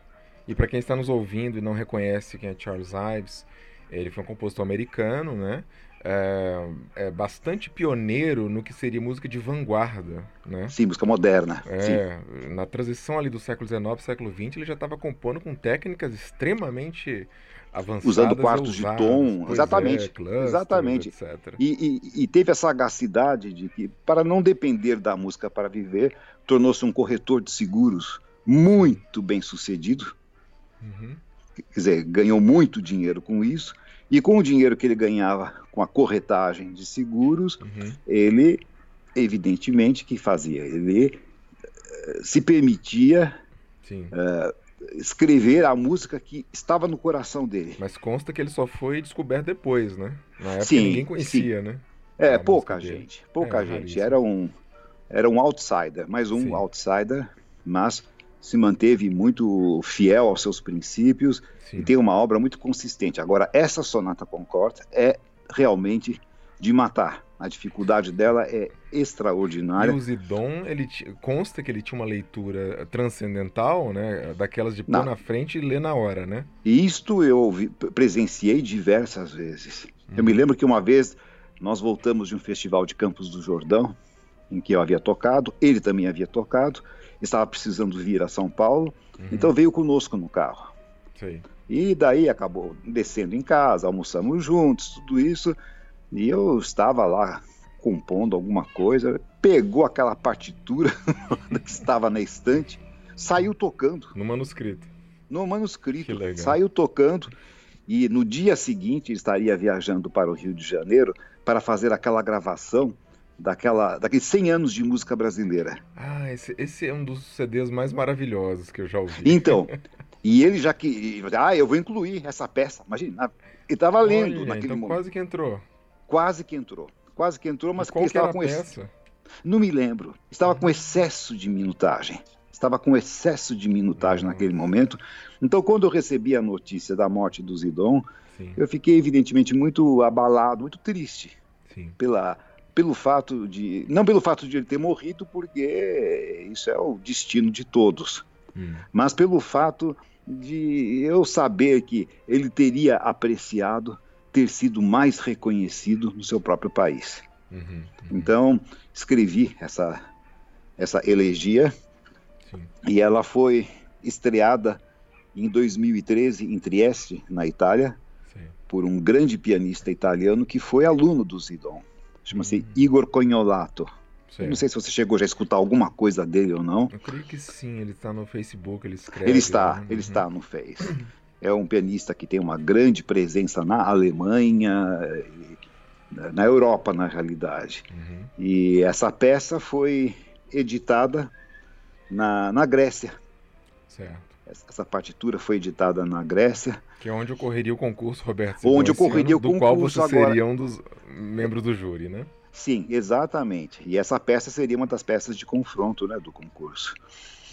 E para quem está nos ouvindo e não reconhece quem é Charles Ives, ele foi um compositor americano, né? é, é, bastante pioneiro no que seria música de vanguarda, né? Sim, música moderna. É, sim. na transição ali do século XIX século XX, ele já estava compondo com técnicas extremamente avançadas. Usando quartos de tom, exatamente, é, clusters, exatamente. Etc. E, e, e, teve a sagacidade de que, para não depender da música para viver, tornou-se um corretor de seguros muito bem sucedido. Uhum. Quer dizer, ganhou muito dinheiro com isso e com o dinheiro que ele ganhava com a corretagem de seguros, uhum. ele, evidentemente, que fazia? Ele uh, se permitia uh, escrever a música que estava no coração dele. Mas consta que ele só foi descoberto depois, né? Na época sim, ninguém conhecia, sim. né? É, pouca gente, pouca é, gente. Era um, era um outsider, mais um sim. outsider, mas se manteve muito fiel aos seus princípios Sim. e tem uma obra muito consistente. Agora, essa Sonata Concorde é realmente de matar. A dificuldade dela é extraordinária. E o Zidon, ele consta que ele tinha uma leitura transcendental, né? Daquelas de pôr Não. na frente e ler na hora, né? Isto eu presenciei diversas vezes. Hum. Eu me uhum. lembro que uma vez nós voltamos de um festival de Campos do Jordão, em que eu havia tocado, ele também havia tocado, estava precisando vir a São Paulo, uhum. então veio conosco no carro. Sim. E daí acabou descendo em casa, almoçamos juntos, tudo isso, e eu estava lá compondo alguma coisa, pegou aquela partitura que estava na estante, saiu tocando. No manuscrito. No manuscrito. Saiu tocando. E no dia seguinte estaria viajando para o Rio de Janeiro para fazer aquela gravação daquela, daqueles 100 anos de música brasileira. Ah, esse, esse é um dos CDs mais maravilhosos que eu já ouvi. Então, e ele já que. Ah, eu vou incluir essa peça. Imagina, ele estava lendo Olha, naquele então momento. Quase que entrou. Quase que entrou. Quase que entrou, mas que estava com esse. Não me lembro. Estava com excesso de minutagem. Estava com excesso de minutagem Nossa. naquele momento. Então, quando eu recebi a notícia da morte do Zidon, Sim. eu fiquei evidentemente muito abalado, muito triste Sim. pela pelo fato de não pelo fato de ele ter morrido, porque isso é o destino de todos, hum. mas pelo fato de eu saber que ele teria apreciado ter sido mais reconhecido no seu próprio país. Uhum, uhum. Então escrevi essa essa elegia Sim. e ela foi estreada em 2013 em Trieste, na Itália, Sim. por um grande pianista italiano que foi aluno do Zidon chama-se Igor Cognolato. não sei se você chegou já a escutar alguma coisa dele ou não. Eu creio que sim, ele está no Facebook, ele escreve. Ele está, né? ele uhum. está no Face. É um pianista que tem uma grande presença na Alemanha, na Europa, na realidade. Uhum. E essa peça foi editada na, na Grécia. Certo. Essa partitura foi editada na Grécia. Que é onde ocorreria o concurso, Roberto. Onde ocorreria ano, o concurso. Do qual você agora... seria um dos membros do júri, né? Sim, exatamente. E essa peça seria uma das peças de confronto né, do concurso.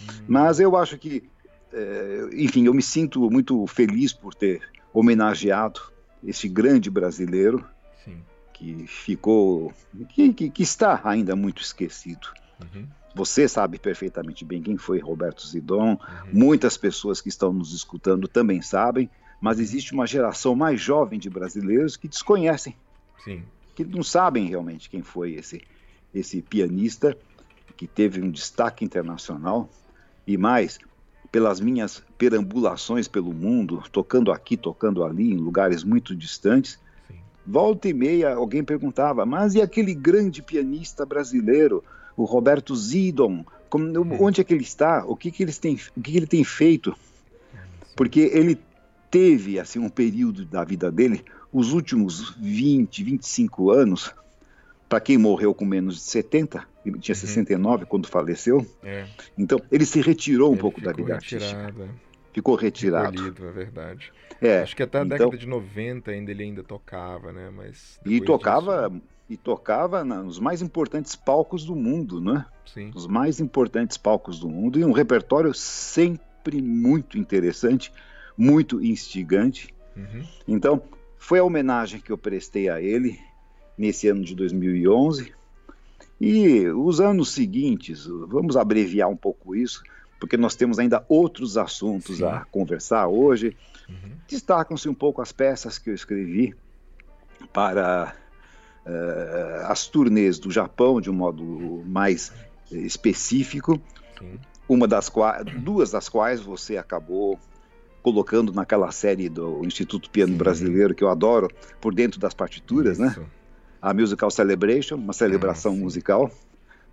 Hum. Mas eu acho que, é, enfim, eu me sinto muito feliz por ter homenageado esse grande brasileiro Sim. que ficou, que, que, que, está ainda muito esquecido. Uhum. Você sabe perfeitamente bem quem foi Roberto Zidon, uhum. muitas pessoas que estão nos escutando também sabem, mas existe uma geração mais jovem de brasileiros que desconhecem, Sim. que não sabem realmente quem foi esse, esse pianista que teve um destaque internacional e mais pelas minhas perambulações pelo mundo, tocando aqui, tocando ali, em lugares muito distantes. Sim. Volta e meia alguém perguntava, mas e aquele grande pianista brasileiro? O Roberto Zidon, como, uhum. onde é que ele está, o que, que, eles têm, o que, que ele tem feito, porque ele teve assim um período da vida dele, os últimos 20, 25 anos, para quem morreu com menos de 70, ele tinha uhum. 69 quando faleceu, é. então ele se retirou um ele pouco da vida retirado. artística. É. Ficou retirado. Recolhido, é verdade. É, Acho que até a então, década de 90 ainda ele ainda tocava, né? Mas e tocava disso e tocava nos mais importantes palcos do mundo, né? Sim. Os mais importantes palcos do mundo e um repertório sempre muito interessante, muito instigante. Uhum. Então, foi a homenagem que eu prestei a ele nesse ano de 2011. E os anos seguintes, vamos abreviar um pouco isso, porque nós temos ainda outros assuntos Sim. a conversar hoje. Uhum. Destacam-se um pouco as peças que eu escrevi para as turnês do Japão de um modo mais específico. Sim. Uma das quais, duas das quais você acabou colocando naquela série do Instituto Piano Sim. Brasileiro que eu adoro por dentro das partituras, né? Isso. né? A Musical Celebration, uma celebração ah, musical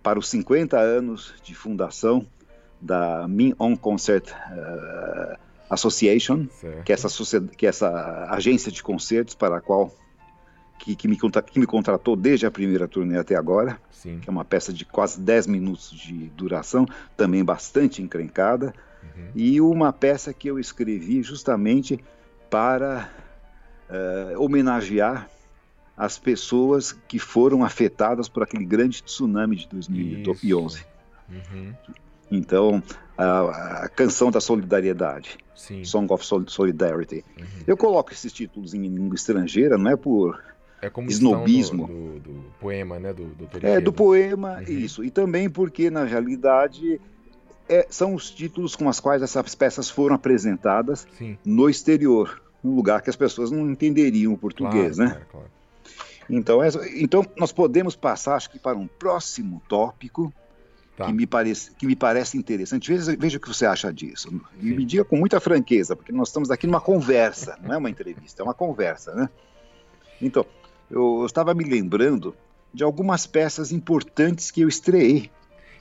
para os 50 anos de fundação da Min On Concert uh, Association, certo. que é, essa, que é essa agência de concertos para a qual que, que, me, que me contratou desde a primeira turnê até agora, Sim. que é uma peça de quase 10 minutos de duração, também bastante encrencada, uhum. e uma peça que eu escrevi justamente para uh, homenagear as pessoas que foram afetadas por aquele grande tsunami de 2011. Uhum. Então, a, a canção da solidariedade, Sim. Song of Solidarity. Uhum. Eu coloco esses títulos em língua estrangeira, não é por É como Snobismo. no- do, do poema, né? Do, do É, do poema, Uhum. isso. E também porque, na realidade, é, são os títulos com os quais essas peças foram apresentadas Sim. no exterior, num lugar que as pessoas não entenderiam o português, claro, né? Claro, claro. Então, então, nós podemos passar, acho que, para um próximo tópico Tá. que, me parece, que me parece interessante. Veja, veja o que você acha disso. E Sim. me diga com muita franqueza, porque nós estamos aqui numa conversa, não é uma entrevista, é uma conversa, né? Então, eu, eu estava me lembrando de algumas peças importantes que eu estreiei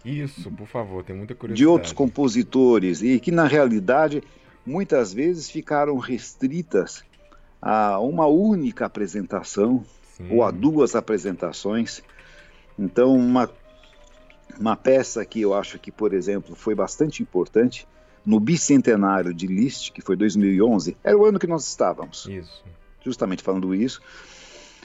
Isso, por favor, tem muita curiosidade. de outros compositores e que na realidade muitas vezes ficaram restritas a uma única apresentação Sim. ou a duas apresentações. Então uma uma peça que eu acho que, por exemplo, foi bastante importante no bicentenário de Liszt, que foi 2011, era o ano que nós estávamos Isso. justamente falando isso.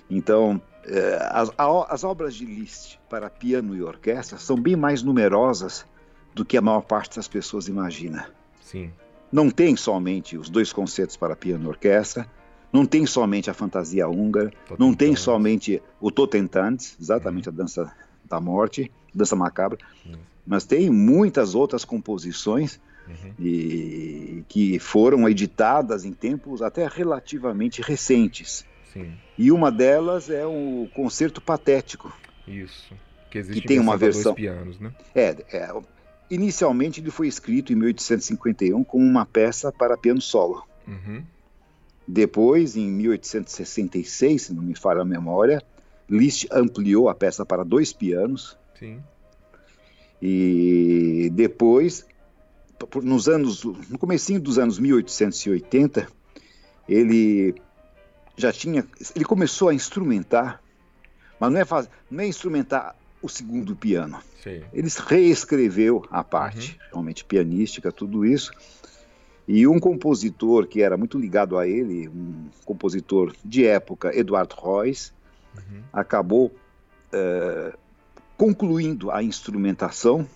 Então, eh, as, as obras de Liszt para piano e orquestra são bem mais numerosas do que a maior parte das pessoas imagina. Sim. Não tem somente os dois concertos para piano e orquestra, não tem somente a fantasia húngara, não tem somente o Totentanz, exatamente a dança da morte, dança macabra, Isso. mas tem muitas outras composições Uhum. e, que foram editadas em tempos até relativamente recentes. Sim. E uma delas é o concerto patético. Isso. Que existe Que tem uma versão dois pianos, né? É, é, inicialmente ele foi escrito em 1851 como uma peça para piano solo. Uhum. Depois, em 1866, se não me falha a memória, Liszt ampliou a peça para dois pianos Sim. e depois, nos anos, no comecinho dos anos 1880, ele já tinha, ele começou a instrumentar, mas não é, faz, não é instrumentar o segundo piano. Sei. Ele reescreveu a parte, realmente pianística, tudo isso. E um compositor que era muito ligado a ele, um compositor de época, Eduard Reuss, Uhum. acabou eh, concluindo a instrumentação,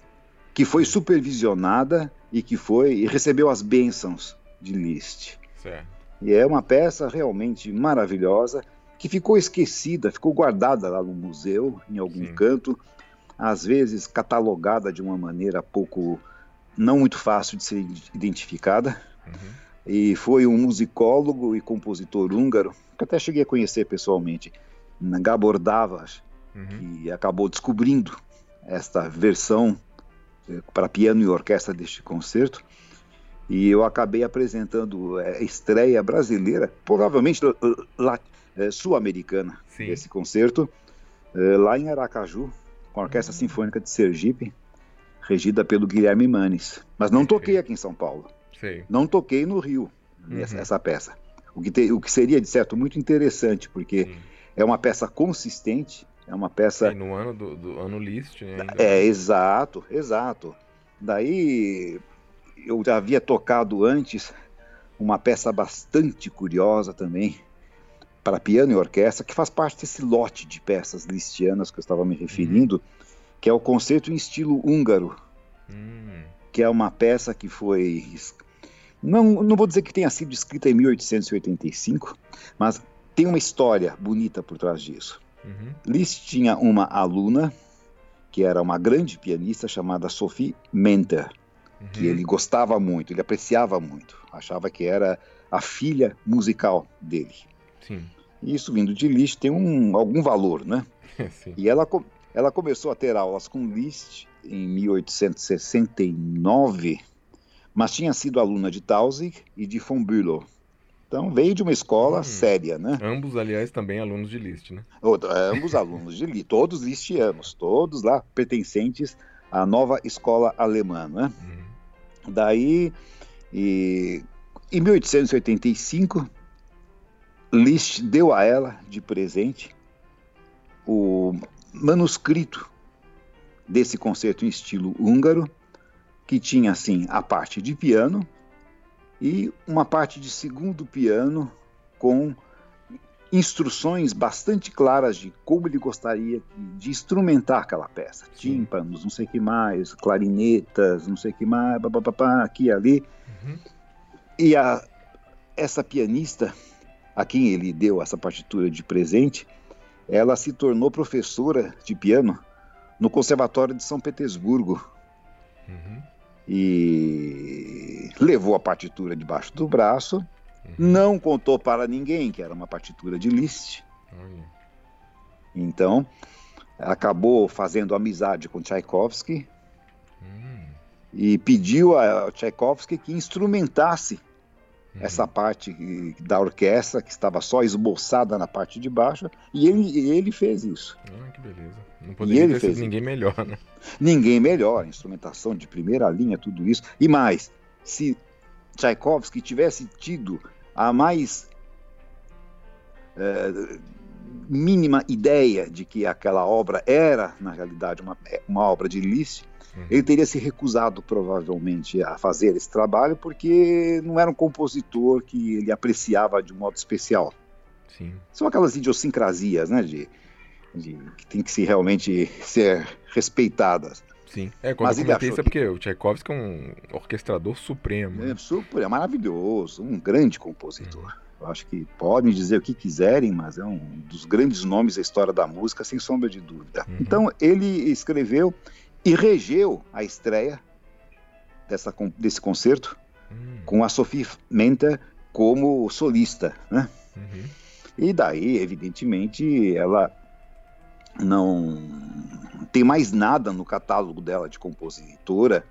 que foi supervisionada e que foi e recebeu as bênçãos de Liszt. Certo. E é uma peça realmente maravilhosa que ficou esquecida, ficou guardada lá no museu, em algum Sim. canto, às vezes catalogada de uma maneira pouco não muito fácil de ser identificada. Uhum. E foi um musicólogo e compositor húngaro que até cheguei a conhecer pessoalmente, Gabor Davas, Uhum. que acabou descobrindo esta versão eh, para piano e orquestra deste concerto. E eu acabei apresentando a estreia brasileira, provavelmente eh, eh, sul-americana, Sim. desse concerto, eh, lá em Aracaju, com a Orquestra Sinfônica de Sergipe, regida pelo Guilherme Manes. Mas não toquei aqui em São Paulo, Sei. não toquei no Rio, essa, Uhum. essa peça. O que, te- o que seria, de certo, muito interessante, porque Sim. é uma peça consistente, é uma peça E no ano do, do ano List, né? ainda. é, exato, exato. Daí eu já havia tocado antes uma peça bastante curiosa também para piano e orquestra, que faz parte desse lote de peças listianas que eu estava me referindo, que é o concerto em estilo húngaro, Hum, que é uma peça que foi não, não vou dizer que tenha sido escrita em 1885, mas tem uma história bonita por trás disso. uhum. Liszt tinha uma aluna que era uma grande pianista chamada Sophie Menter, que Uhum. ele gostava muito, ele apreciava muito, achava que era a filha musical dele. Sim. E isso vindo de Liszt tem um, algum valor, né? Sim. E ela, ela começou a ter aulas com Liszt em 1869, mas tinha sido aluna de Tausig e de von Bülow. Então veio de uma escola Hum. séria, né? Ambos, aliás, também alunos de List, né? Outro- ambos alunos de Liszt, todos listianos, todos lá pertencentes à nova escola alemã, né? Uhum. Daí, e, em 1885, Liszt deu a ela de presente o manuscrito desse concerto em estilo húngaro, que tinha assim a parte de piano e uma parte de segundo piano com instruções bastante claras de como ele gostaria de instrumentar aquela peça. Tímpanos, não sei o que mais, clarinetas, não sei o que mais, papapá, aqui e ali. Uhum. E a, essa pianista, a quem ele deu essa partitura de presente, ela se tornou professora de piano no Conservatório de São Petersburgo. Uhum. E levou a partitura debaixo do braço Uhum. Não contou para ninguém que era uma partitura de Liszt. Uhum. Então, acabou fazendo amizade com Tchaikovsky uhum. e pediu a Tchaikovsky que instrumentasse uhum. essa parte da orquestra que estava só esboçada na parte de baixo e ele, ele fez isso. Ah, que beleza. Não poderia ter sido ninguém melhor, né? Ninguém melhor, instrumentação de primeira linha, tudo isso. E mais, se Tchaikovsky tivesse tido a mais é, mínima ideia de que aquela obra era, na realidade, uma, uma obra de Liszt, uhum. ele teria se recusado provavelmente a fazer esse trabalho porque não era um compositor que ele apreciava de um modo especial. Sim. São aquelas idiosincrasias, né, de, de, que tem que se realmente ser respeitadas. Sim. É, quando Mas eu comentei isso é porque o Tchaikovsky é um orquestrador supremo. É, super, é maravilhoso, um grande compositor. Uhum. Eu acho que podem dizer o que quiserem, mas é um dos grandes nomes da história da música, sem sombra de dúvida. Uhum. Então, ele escreveu e regeu a estreia dessa, desse concerto uhum. com a Sophie Menta como solista, né? Uhum. E daí, evidentemente, ela não tem mais nada no catálogo dela de compositora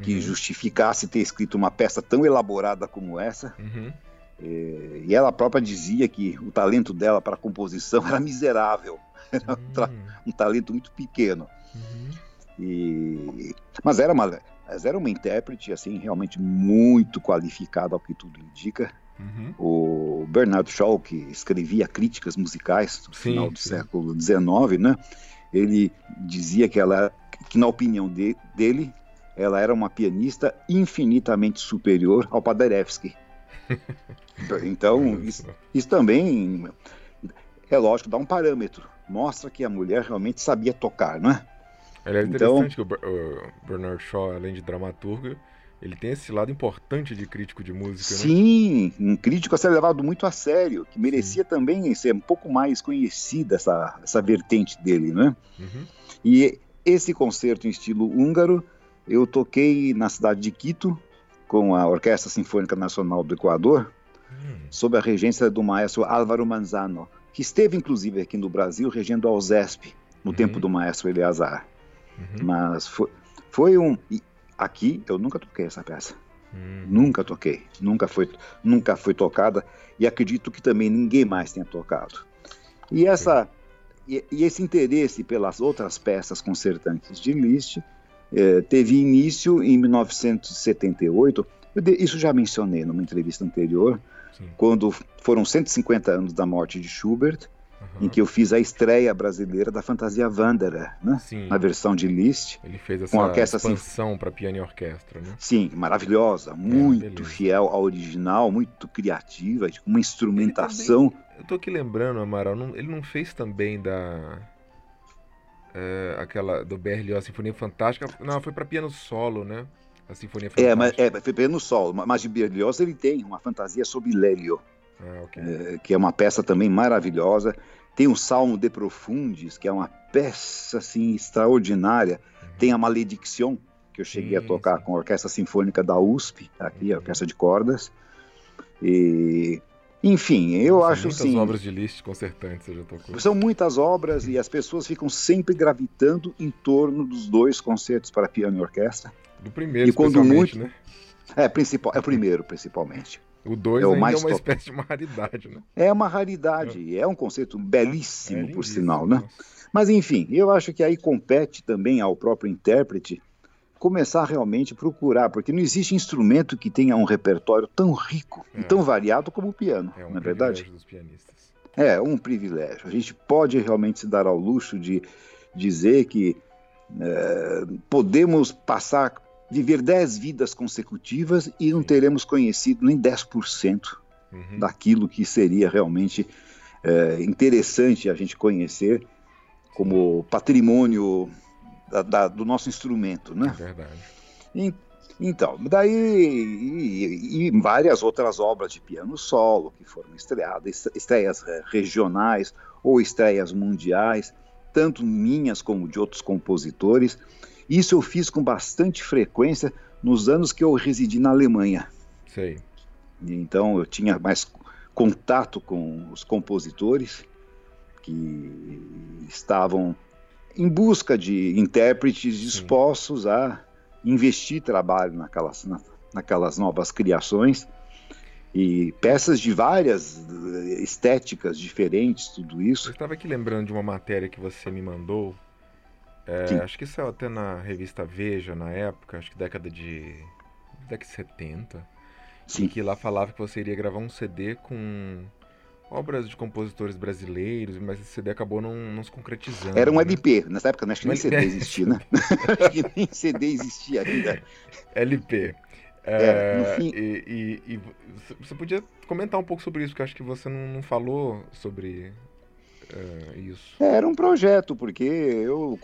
que uhum. justificasse ter escrito uma peça tão elaborada como essa. Uhum. É, e ela própria dizia que o talento dela para composição era miserável, era uhum. um talento muito pequeno. Uhum. E, mas era uma, mas era uma intérprete assim realmente muito qualificada, ao que tudo indica. Uhum. O Bernard Shaw, que escrevia críticas musicais no sim, final do sim. século XIX, né? Ele dizia que ela, que na opinião de, dele, ela era uma pianista infinitamente superior ao Paderewski. Então, isso, isso, também é lógico, dá um parâmetro. Mostra que a mulher realmente sabia tocar, não é? É interessante então, que o Bernard Shaw, além de dramaturgo, ele tem esse lado importante de crítico de música, né? Sim, né? um crítico a ser levado muito a sério, que merecia Sim. também ser um pouco mais conhecida essa, essa vertente dele, né? Uhum. E esse concerto em estilo húngaro eu toquei na cidade de Quito com a Orquestra Sinfônica Nacional do Equador, uhum. sob a regência do maestro Álvaro Manzano, que esteve inclusive aqui no Brasil regendo a OSESP no uhum. tempo do maestro Eleazar. Uhum. Mas foi, foi um Aqui eu nunca toquei essa peça. Hum. Nunca toquei, nunca foi, nunca foi tocada e acredito que também ninguém mais tenha tocado. E essa e, e, esse interesse pelas outras peças concertantes de Liszt eh, teve início em 1978. De, isso já mencionei numa entrevista anterior, Sim. quando foram 150 anos da morte de Schubert uhum. em que eu fiz a estreia brasileira da Fantasia Wanderer, né? Sim. Na versão de Liszt. Ele fez essa com orquestra expansão para piano e orquestra, né? Sim, maravilhosa, é, muito fiel ao original, muito criativa, com uma instrumentação. Também, eu tô aqui lembrando, Amaral, não, ele não fez também da é, aquela do Berlioz Sinfonia Fantástica, não, foi para piano solo, né? A Sinfonia Fantástica. É, mas é, foi piano solo, mas de Berlioz ele tem uma fantasia sobre Lélio. Ah, okay. é, que é uma peça também maravilhosa. Tem o Salmo de Profundis, que é uma peça assim extraordinária. Uhum. Tem a Malediction, que eu cheguei sim, a tocar sim. com a Orquestra Sinfônica da USP, aqui, uhum. a orquestra de cordas. E enfim, eu São acho muitas muitas obras de Liszt concertantes você já tocou. São muitas obras e as pessoas ficam sempre gravitando em torno dos dois concertos para piano e orquestra. Do primeiro, e quando muito, né? É, principal, é o primeiro, principalmente. O 2 é, é uma top. espécie de uma raridade, né? É uma raridade, é, é um conceito belíssimo, é por sinal, né? Mas enfim, eu acho que aí compete também ao próprio intérprete começar realmente a procurar, porque não existe instrumento que tenha um repertório tão rico e tão é. variado como o piano, é um não é verdade? Dos pianistas. É, um privilégio. A gente pode realmente se dar ao luxo de dizer que é, podemos passar viver 10 vidas consecutivas e não teremos conhecido nem 10% uhum. daquilo que seria realmente é, interessante a gente conhecer como patrimônio da, da, do nosso instrumento, né? É verdade. E, então, daí e, e, várias outras obras de piano solo que foram estreadas, estreias regionais ou estreias mundiais, tanto minhas como de outros compositores. Isso eu fiz com bastante frequência nos anos que eu residi na Alemanha. Sei. Então eu tinha mais contato com os compositores que estavam em busca de intérpretes dispostos Sim. a investir trabalho naquelas, naquelas novas criações e peças de várias eh, estéticas diferentes, tudo isso. Eu estava aqui lembrando de uma matéria que você me mandou. É, acho que saiu até na revista Veja na época, acho que década de. década de 70. Sim. que lá falava que você iria gravar um CD com obras de compositores brasileiros, mas esse CD acabou não, não se concretizando. Era um né? LP, nessa época não acho que nem CD existia, né? acho que nem CD existia ainda. LP. É, é, fim... e, e, e, você podia comentar um pouco sobre isso, porque acho que você não, não falou sobre é, isso. É, era um projeto, porque eu,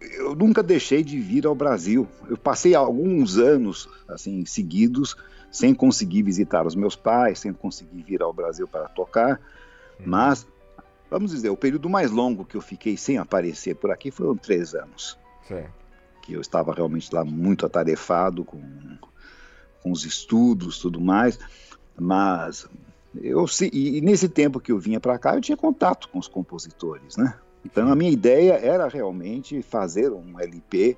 eu nunca deixei de vir ao Brasil. Eu passei alguns anos assim seguidos sem conseguir visitar os meus pais, sem conseguir vir ao Brasil para tocar, uhum. mas vamos dizer, o período mais longo que eu fiquei sem aparecer por aqui foram três anos. Certo. Que eu estava realmente lá muito atarefado com, com os estudos, tudo mais, mas eu e nesse tempo que eu vinha para cá eu tinha contato com os compositores, né? Então a minha ideia era realmente fazer um LP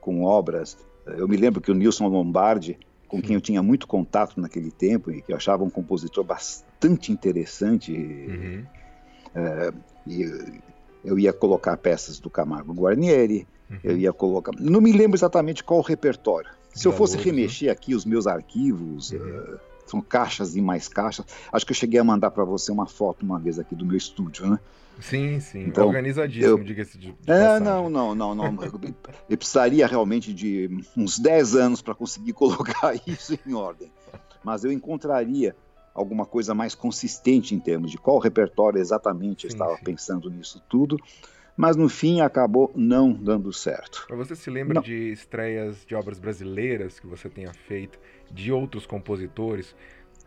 com obras. Eu me lembro que o Nilson Lombardi com quem eu tinha muito contato naquele tempo e que eu achava um compositor bastante interessante. Uhum. É, e eu ia colocar peças do Camargo Guarnieri, uhum. eu ia colocar. Não me lembro exatamente qual o repertório. Se eu fosse remexer né? aqui os meus arquivos, uhum. uh, são caixas e mais caixas. Acho que eu cheguei a mandar para você uma foto uma vez aqui do meu estúdio, né? Sim, sim. Então, Organizadíssimo, eu... diga-se de, de É, não, não, não, não. eu precisaria realmente de uns 10 anos para conseguir colocar isso em ordem. Mas eu encontraria alguma coisa mais consistente em termos de qual repertório exatamente sim, eu estava sim. pensando nisso tudo. Mas no fim acabou não dando certo. Você se lembra não. de estreias de obras brasileiras que você tenha feito, de outros compositores?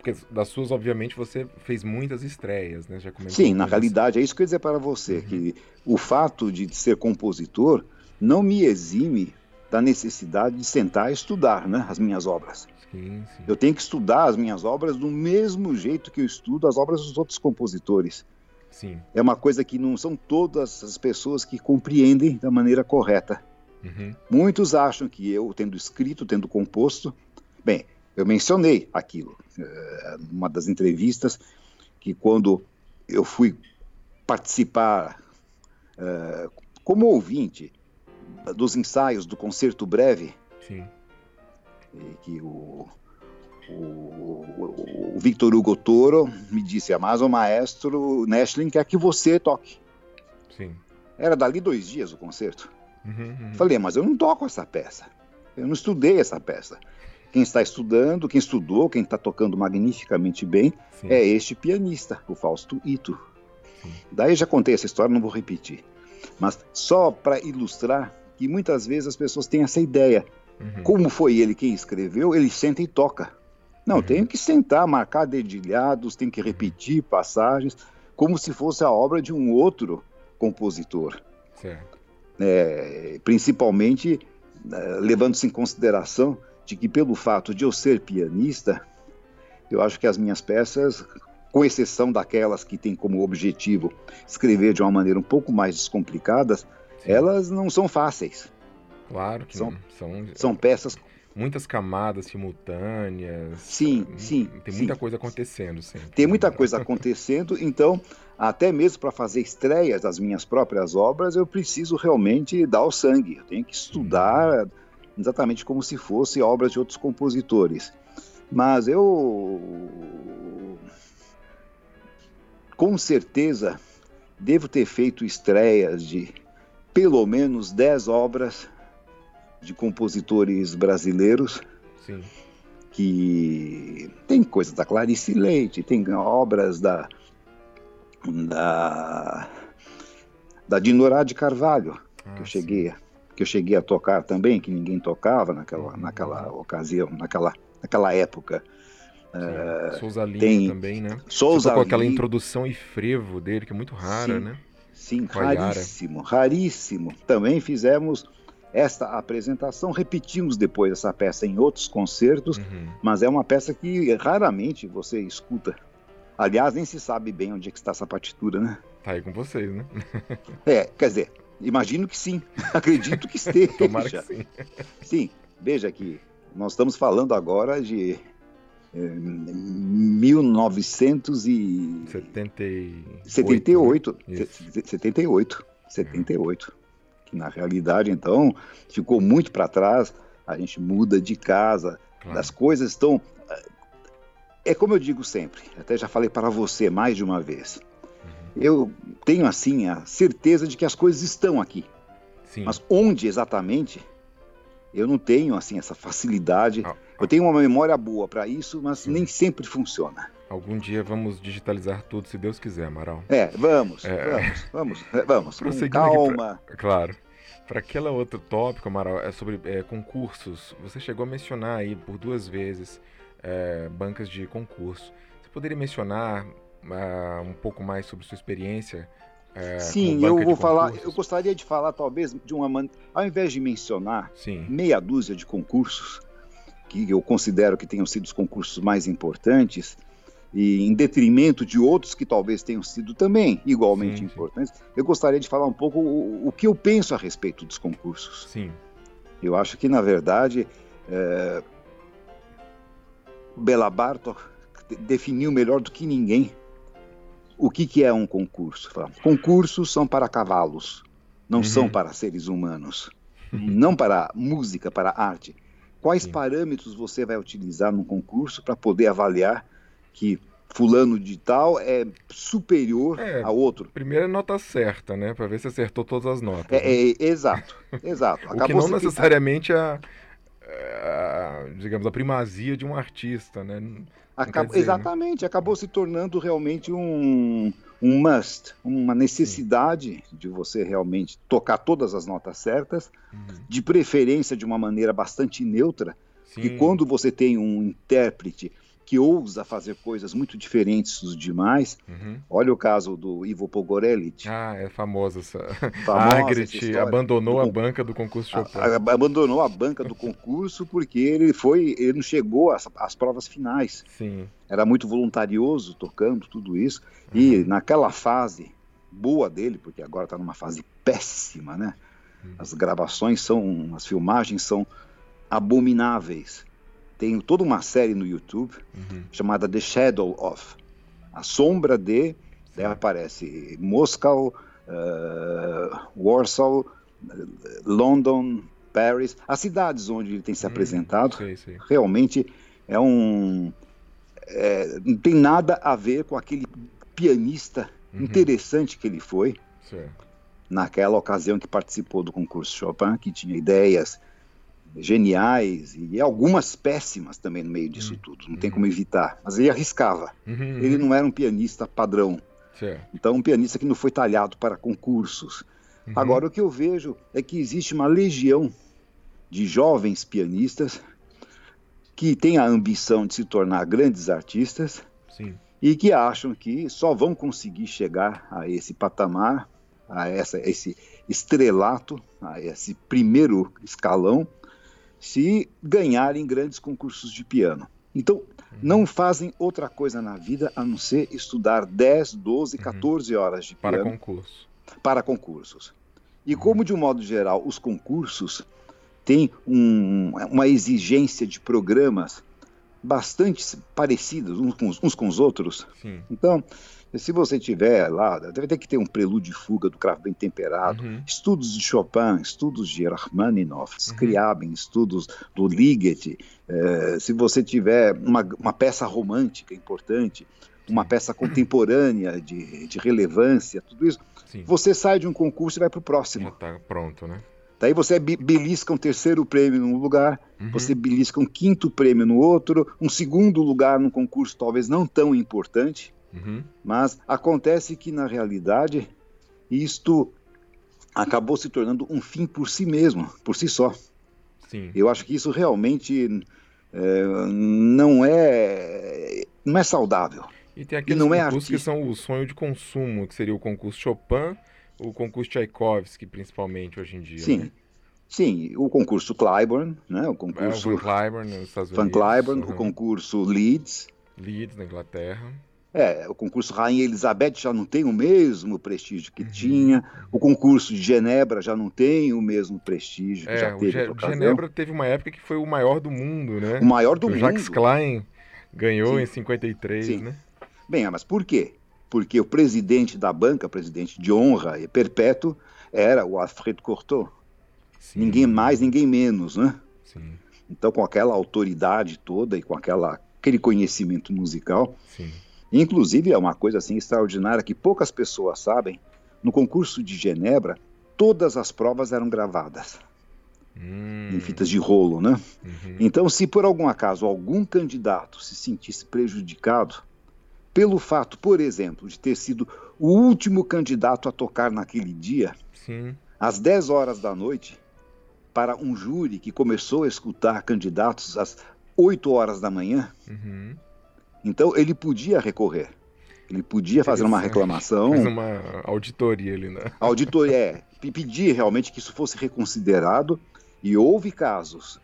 Porque das suas, obviamente, você fez muitas estreias, né? Já Sim, na realidade, é isso que eu ia dizer para você, uhum. que o fato de ser compositor não me exime da necessidade de sentar e estudar né, as minhas obras. Sim, sim. Eu tenho que estudar as minhas obras do mesmo jeito que eu estudo as obras dos outros compositores. Sim. É uma coisa que não são todas as pessoas que compreendem da maneira correta. Uhum. Muitos acham que eu, tendo escrito, tendo composto, bem, eu mencionei aquilo uh, numa das entrevistas que quando eu fui participar uh, como ouvinte dos ensaios do concerto breve, que o, o, o, Victor Hugo Toro me disse, mas o maestro Nestlin quer que você toque. Sim. Era dali dois dias o concerto. Uhum, uhum. Falei, mas eu não toco essa peça. Eu não estudei essa peça. Quem está estudando, quem estudou, quem está tocando magnificamente bem Sim. é este pianista, o Fausto Ito. Sim. Daí já contei essa história, não vou repetir. Mas só para ilustrar que muitas vezes as pessoas têm essa ideia. Uhum. Como foi ele quem escreveu, ele senta e toca. Não, uhum. tem que sentar, marcar dedilhados, tem que repetir passagens, como se fosse a obra de um outro compositor. Certo. É, principalmente é, levando-se em consideração de que pelo fato de eu ser pianista, eu acho que as minhas peças, com exceção daquelas que têm como objetivo escrever de uma maneira um pouco mais descomplicada, elas não são fáceis. Claro que são, não. São, são peças muitas camadas simultâneas. Sim, sim. Tem sim. muita coisa acontecendo sempre. Tem muita coisa acontecendo, então, até mesmo para fazer estreias das minhas próprias obras, eu preciso realmente dar o sangue. Eu tenho que estudar exatamente como se fosse obras de outros compositores. Mas eu com certeza devo ter feito estreias de pelo menos 10 obras de compositores brasileiros. Sim. Que tem coisas da Clarice Leite, tem obras da da, da Dinorá de Carvalho, ah, que eu cheguei que eu cheguei a tocar também, que ninguém tocava naquela, uhum. naquela ocasião, naquela, naquela época. Uh, Souza Lima tem... também, né? Souza com aquela introdução e frevo dele, que é muito rara, sim, né? Sim, raríssimo, raríssimo. Também fizemos esta apresentação, repetimos depois essa peça em outros concertos, uhum. mas é uma peça que raramente você escuta. Aliás, nem se sabe bem onde é que está essa partitura, né? Tá aí com vocês, né? é, quer dizer, imagino que sim, acredito que esteja. Tomara que sim. Sim, veja que nós estamos falando agora de 1978. 78. Né? 78. 78. Que na realidade, então, ficou muito para trás. A gente muda de casa, claro. as coisas estão. É como eu digo sempre, até já falei para você mais de uma vez. Eu tenho, assim, a certeza de que as coisas estão aqui. Sim. Mas onde exatamente, eu não tenho, assim, essa facilidade. Ah eu tenho uma memória boa para isso, mas Sim. nem sempre funciona. Algum dia vamos digitalizar tudo, se Deus quiser, Amaral. É, vamos, é... vamos, vamos, vamos, com calma. Pra, claro. Para aquele outro tópico, Amaral, é sobre é, concursos. Você chegou a mencionar aí por duas vezes é, bancas de concurso. Você poderia mencionar uh, um pouco mais sobre sua experiência? É, Sim, eu vou falar. Eu gostaria de falar talvez de uma maneira, ao invés de mencionar Sim. meia dúzia de concursos, que eu considero que tenham sido os concursos mais importantes, e em detrimento de outros que talvez tenham sido também igualmente sim, importantes, sim. eu gostaria de falar um pouco o, o, que eu penso a respeito dos concursos. Sim. Eu acho que, na verdade, é, Bela Bartok definiu melhor do que ninguém o que, que é um concurso. Concursos são para cavalos, não uhum. são para seres humanos, não para música, para arte Quais Sim. parâmetros você vai utilizar no concurso para poder avaliar que fulano de tal é superior é, a outro? Primeira nota certa, né? Para ver se acertou todas as notas. É, né? é exato, exato. o que não necessariamente a, a, digamos, a primazia de um artista, né? Acab... Dizer, né? exatamente, né? acabou se tornando realmente um, um must, uma necessidade Sim. de você realmente tocar todas as notas certas, uhum. de preferência de uma maneira bastante neutra, Sim. que quando você tem um intérprete que ousa fazer coisas muito diferentes dos demais. Uhum. Olha o caso do Ivo Pogorelic. Ah, é famosa essa. Famosa Agrit essa abandonou a banca do concurso Chopin. A, a, abandonou a banca do concurso porque ele foi, ele não chegou às, às provas finais. Sim. Era muito voluntarioso tocando tudo isso uhum. e naquela fase boa dele, porque agora está numa fase péssima, né? Uhum. As gravações são, as filmagens são abomináveis tem toda uma série no YouTube uhum. chamada The Shadow of. A sombra de. Daí aparece Moscow, uh, Warsaw, London, Paris, as cidades onde ele tem se uhum. apresentado. Sei, sei. Realmente é um. É, não tem nada a ver com aquele pianista uhum. interessante que ele foi. Certo. Naquela ocasião que participou do concurso Chopin, que tinha ideias geniais e algumas péssimas também no meio disso uhum. tudo, não tem como evitar. Mas ele arriscava. Uhum. Ele não era um pianista padrão. Certo. Então, um pianista que não foi talhado para concursos. Uhum. Agora, o que eu vejo é que existe uma legião de jovens pianistas que têm a ambição de se tornar grandes artistas Sim. e que acham que só vão conseguir chegar a esse patamar, a essa, esse estrelato, a esse primeiro escalão, se ganharem grandes concursos de piano. Então, não fazem outra coisa na vida a não ser estudar 10, 12, 14 horas de piano. Para concurso. Para concursos. E como, de um modo geral, os concursos têm um, uma exigência de programas bastante parecidos uns com, uns com os outros. Sim. Então, se você tiver lá, deve ter que ter um prelúdio de fuga do cravo bem temperado, uhum. estudos de Chopin, estudos de Rachmaninoff, uhum. Scriabin, estudos do Ligeti. É, se você tiver uma, uma peça romântica importante, uma peça contemporânea de, de relevância, tudo isso, Sim. você sai de um concurso e vai para o próximo. Está pronto, né? Daí você belisca um terceiro prêmio num lugar, uhum. você belisca um quinto prêmio no outro, um segundo lugar num concurso talvez não tão importante, Uhum. Mas acontece que, na realidade, isto acabou se tornando um fim por si mesmo, por si só. Sim. Eu acho que isso realmente é, não é não é saudável. E tem aqueles e não é concursos é que são o sonho de consumo, que seria o concurso Chopin, o concurso Tchaikovsky, principalmente hoje em dia. Sim. Né? Sim, o concurso Clyburn, né? O concurso é, o Van Cliburn nos Estados Unidos. Van Cliburn, uhum. o concurso Leeds. Leeds na Inglaterra. É, o concurso Rainha Elizabeth já não tem o mesmo prestígio que uhum. tinha, o concurso de Genebra já não tem o mesmo prestígio que é, já teve. O Ge Genebra teve uma época que foi o maior do mundo, né? O maior do o mundo. Jacques Klein ganhou Sim. em 53, Sim. né? Bem, mas por quê? Porque o presidente da banca, presidente de honra e perpétuo, era o Alfred Cortot. Sim. Ninguém mais, ninguém menos, né? Sim. Então, com aquela autoridade toda e com aquela, aquele conhecimento musical, Sim. Inclusive, é uma coisa assim extraordinária que poucas pessoas sabem. No concurso de Genebra, todas as provas eram gravadas. Hum. Em fitas de rolo, né? Uhum. Então, se por algum acaso algum candidato se sentisse prejudicado, pelo fato, por exemplo, de ter sido o último candidato a tocar naquele dia, Sim. às 10 horas da noite, para um júri que começou a escutar candidatos às 8 horas da manhã, uhum. Então ele podia recorrer. Ele podia fazer uma reclamação. Fazer uma auditoria ali, né? Auditoria, é. Pedir realmente que isso fosse reconsiderado. E houve casos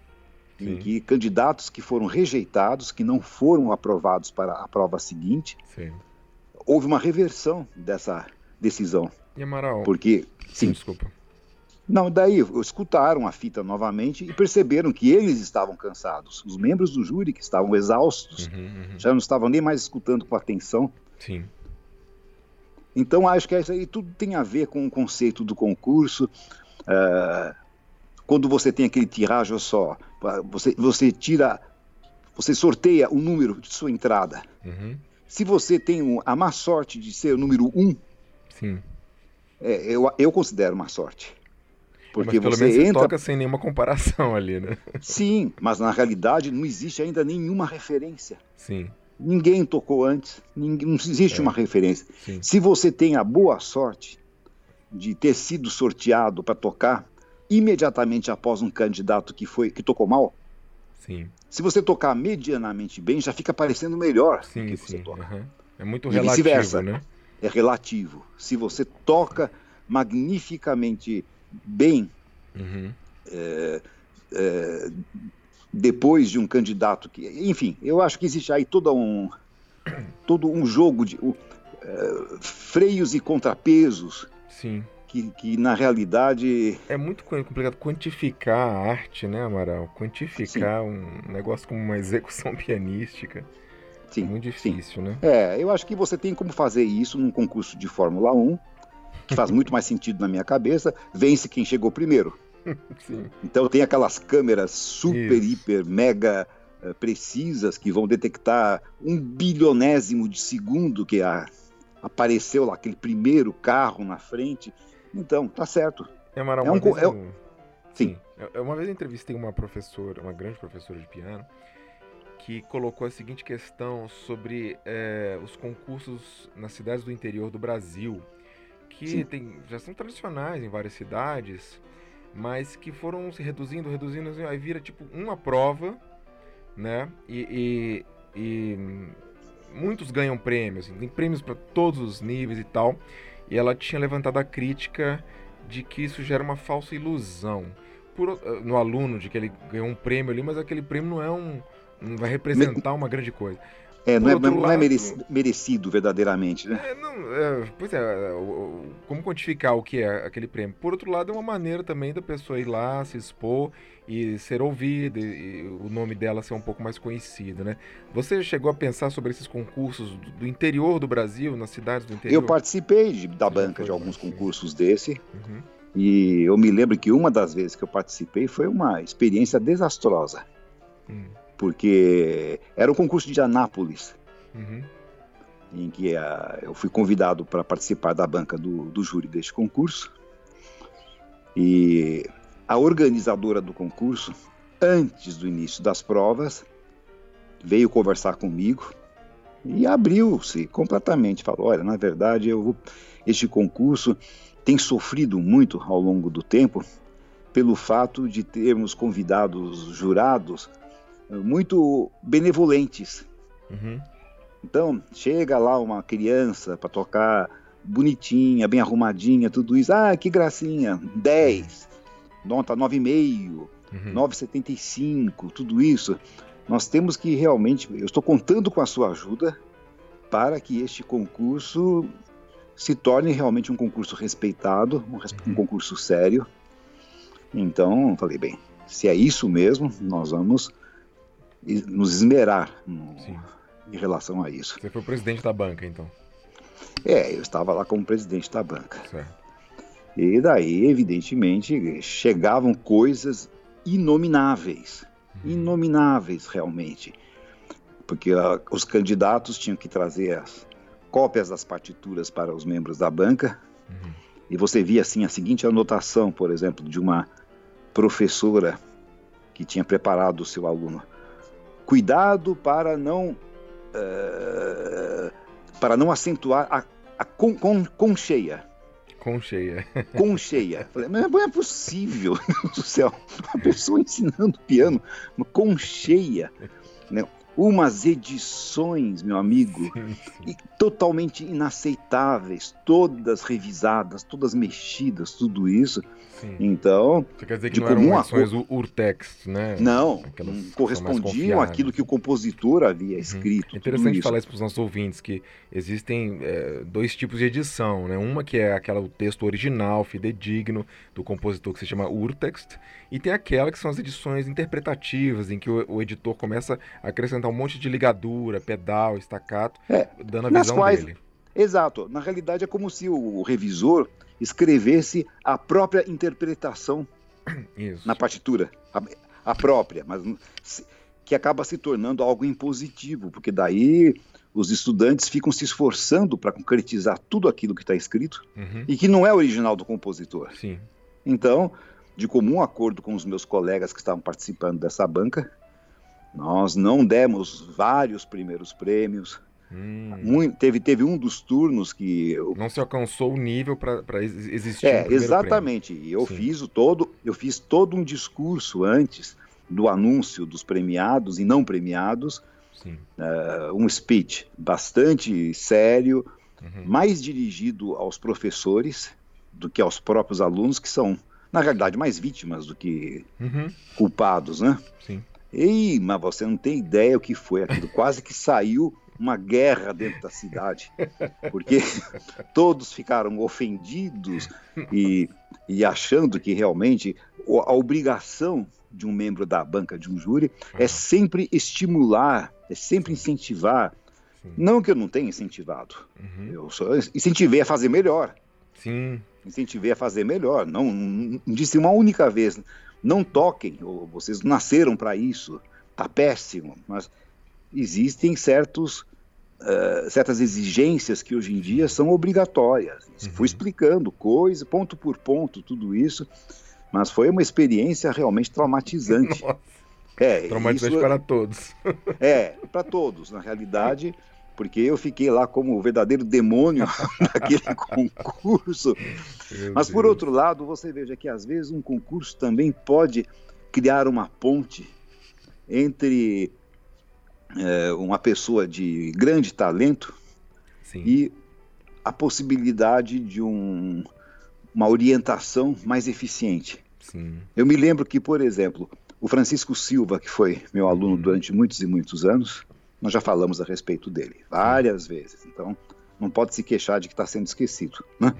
Sim. em que candidatos que foram rejeitados, que não foram aprovados para a prova seguinte, Sim. houve uma reversão dessa decisão. E Amaral? Porque. Sim, sim desculpa. Não, daí escutaram a fita novamente e perceberam que eles estavam cansados. Os membros do júri que estavam exaustos uhum, uhum. já não estavam nem mais escutando com atenção. Sim. Então acho que isso aí tudo tem a ver com o conceito do concurso. Uh, quando você tem aquele tiragem só, você, você tira, você sorteia o número de sua entrada. Uhum. Se você tem um, a má sorte de ser o número um, Sim. É, eu, eu considero uma sorte. Porque mas pelo você menos entra... toca sem nenhuma comparação ali, né? Sim, mas na realidade não existe ainda nenhuma referência. Sim. Ninguém tocou antes, ninguém, não existe é. uma referência. Sim. Se você tem a boa sorte de ter sido sorteado para tocar imediatamente após um candidato que foi que tocou mal, sim. se você tocar medianamente bem, já fica parecendo melhor sim, que você sim. toca. Uhum. É muito e relativo, né? É relativo. Se você toca magnificamente bem uhum. é, é, depois de um candidato que, enfim, eu acho que existe aí todo um todo um jogo de uh, freios e contrapesos. Sim. Que, que, na realidade. É muito complicado quantificar a arte, né, Amaral? Quantificar sim. um negócio como uma execução pianística. Sim, é muito difícil, sim. né? É, eu acho que você tem como fazer isso num concurso de Fórmula 1 que faz muito mais sentido na minha cabeça, vence quem chegou primeiro. Sim. Então tem aquelas câmeras super, Isso. hiper, mega uh, precisas que vão detectar um bilionésimo de segundo que a, apareceu lá, aquele primeiro carro na frente. Então, tá certo. É, Mara, é um, vez é, eu... Sim. Uma vez eu entrevistei uma professora, uma grande professora de piano, que colocou a seguinte questão sobre é, os concursos nas cidades do interior do Brasil que tem, já são tradicionais em várias cidades, mas que foram se reduzindo, reduzindo, aí vira tipo uma prova, né? E, e, e muitos ganham prêmios, assim, tem prêmios para todos os níveis e tal. E ela tinha levantado a crítica de que isso gera uma falsa ilusão por, no aluno de que ele ganhou um prêmio ali, mas aquele prêmio não é um não vai representar uma grande coisa. É, não, é, não lado, é merecido, verdadeiramente, né? É, não, é, pois é, como quantificar o que é aquele prêmio? Por outro lado, é uma maneira também da pessoa ir lá, se expor e ser ouvida, e, o nome dela ser um pouco mais conhecido, né? Você chegou a pensar sobre esses concursos do, do interior do Brasil, nas cidades do interior? Eu participei de, da Você banca de alguns concursos desse, uhum. e eu me lembro que uma das vezes que eu participei foi uma experiência desastrosa. Hum porque era um concurso de Anápolis, uhum. em que a, eu fui convidado para participar da banca do, do júri deste concurso. E a organizadora do concurso, antes do início das provas, veio conversar comigo E abriu-se completamente. Falou: olha, na verdade, eu vou... este concurso tem sofrido muito ao longo do tempo pelo fato de termos convidados jurados muito benevolentes. Uhum. Então, chega lá uma criança para tocar bonitinha, bem arrumadinha, tudo isso. Ah, que gracinha, 10, nota 9,5, uhum. 9,75, tudo isso. Nós temos que realmente, eu estou contando com a sua ajuda para que este concurso se torne realmente um concurso respeitado, um, um uhum. concurso sério. Então, falei, bem, se é isso mesmo, nós vamos nos esmerar no, em relação a isso. Você foi presidente da banca, então? É, eu estava lá como presidente da banca. Certo. E daí, evidentemente, chegavam coisas inomináveis. Uhum. Inomináveis, realmente. Porque uh, os candidatos tinham que trazer as cópias das partituras para os membros da banca. Uhum. E você via, assim, a seguinte anotação, por exemplo, de uma professora que tinha preparado o seu aluno. Cuidado para não uh, para não acentuar a, a com, com, com cheia. Com cheia. Com cheia. Falei, mas não é possível, meu Deus do céu. Uma pessoa ensinando piano com cheia. Né? Umas edições, meu amigo, totalmente inaceitáveis, todas revisadas, todas mexidas, tudo isso. Sim. Então, Você quer dizer que de não comum eram versões a... urtext, né? Não, correspondiam àquilo que o compositor havia uhum. escrito. É interessante falar isso para os nossos ouvintes, que existem é, dois tipos de edição, né? Uma que é aquela o texto original, fidedigno, do compositor que se chama urtext, e tem aquela que são as edições interpretativas, em que o, o editor começa a acrescentar um monte de ligadura, pedal, estacato, é, dando a visão quais... dele. Exato. Na realidade é como se o revisor escrevesse a própria interpretação Isso. na partitura, a, a, própria, mas que acaba se tornando algo impositivo, porque daí os estudantes ficam se esforçando para concretizar tudo aquilo que está escrito uhum. e que não é original do compositor. Sim. Então, de comum acordo com os meus colegas que estavam participando dessa banca, nós não demos vários primeiros prêmios, Hum. Muito, teve, teve um dos turnos que. Eu... Não se alcançou o nível para existir. É, um exatamente. E eu fiz o todo, eu fiz todo um discurso antes do anúncio dos premiados e não premiados. Uh, um speech bastante sério, uhum. mais dirigido aos professores do que aos próprios alunos, que são, na realidade, mais vítimas do que uhum. culpados, né? Sim. Ei, mas você não tem ideia o que foi aquilo. Quase que saiu uma guerra dentro da cidade, porque todos ficaram ofendidos e, e achando que realmente a obrigação de um membro da banca de um júri é sempre estimular, é sempre incentivar. Sim. Não que eu não tenha incentivado, uhum. eu só incentivei a fazer melhor. Sim. Incentivei a fazer melhor. Não, não, não disse uma única vez, não toquem, vocês nasceram para isso, tá péssimo. Mas existem certos uh, certas exigências que hoje em dia são obrigatórias. Uhum. Fui explicando coisa, ponto por ponto, tudo isso, mas foi uma experiência realmente traumatizante. Nossa. É, traumatizante isso, para todos. É, para todos, na realidade, porque eu fiquei lá como o verdadeiro demônio naquele concurso. Meu Mas, por outro lado, você veja que às vezes um concurso também pode criar uma ponte entre é, uma pessoa de grande talento Sim. e a possibilidade de um, uma orientação mais eficiente. Sim. Eu me lembro que, por exemplo, o Francisco Silva, que foi meu aluno uhum. durante muitos e muitos anos, nós já falamos a respeito dele várias Sim. vezes, então não pode se queixar de que está sendo esquecido. Né?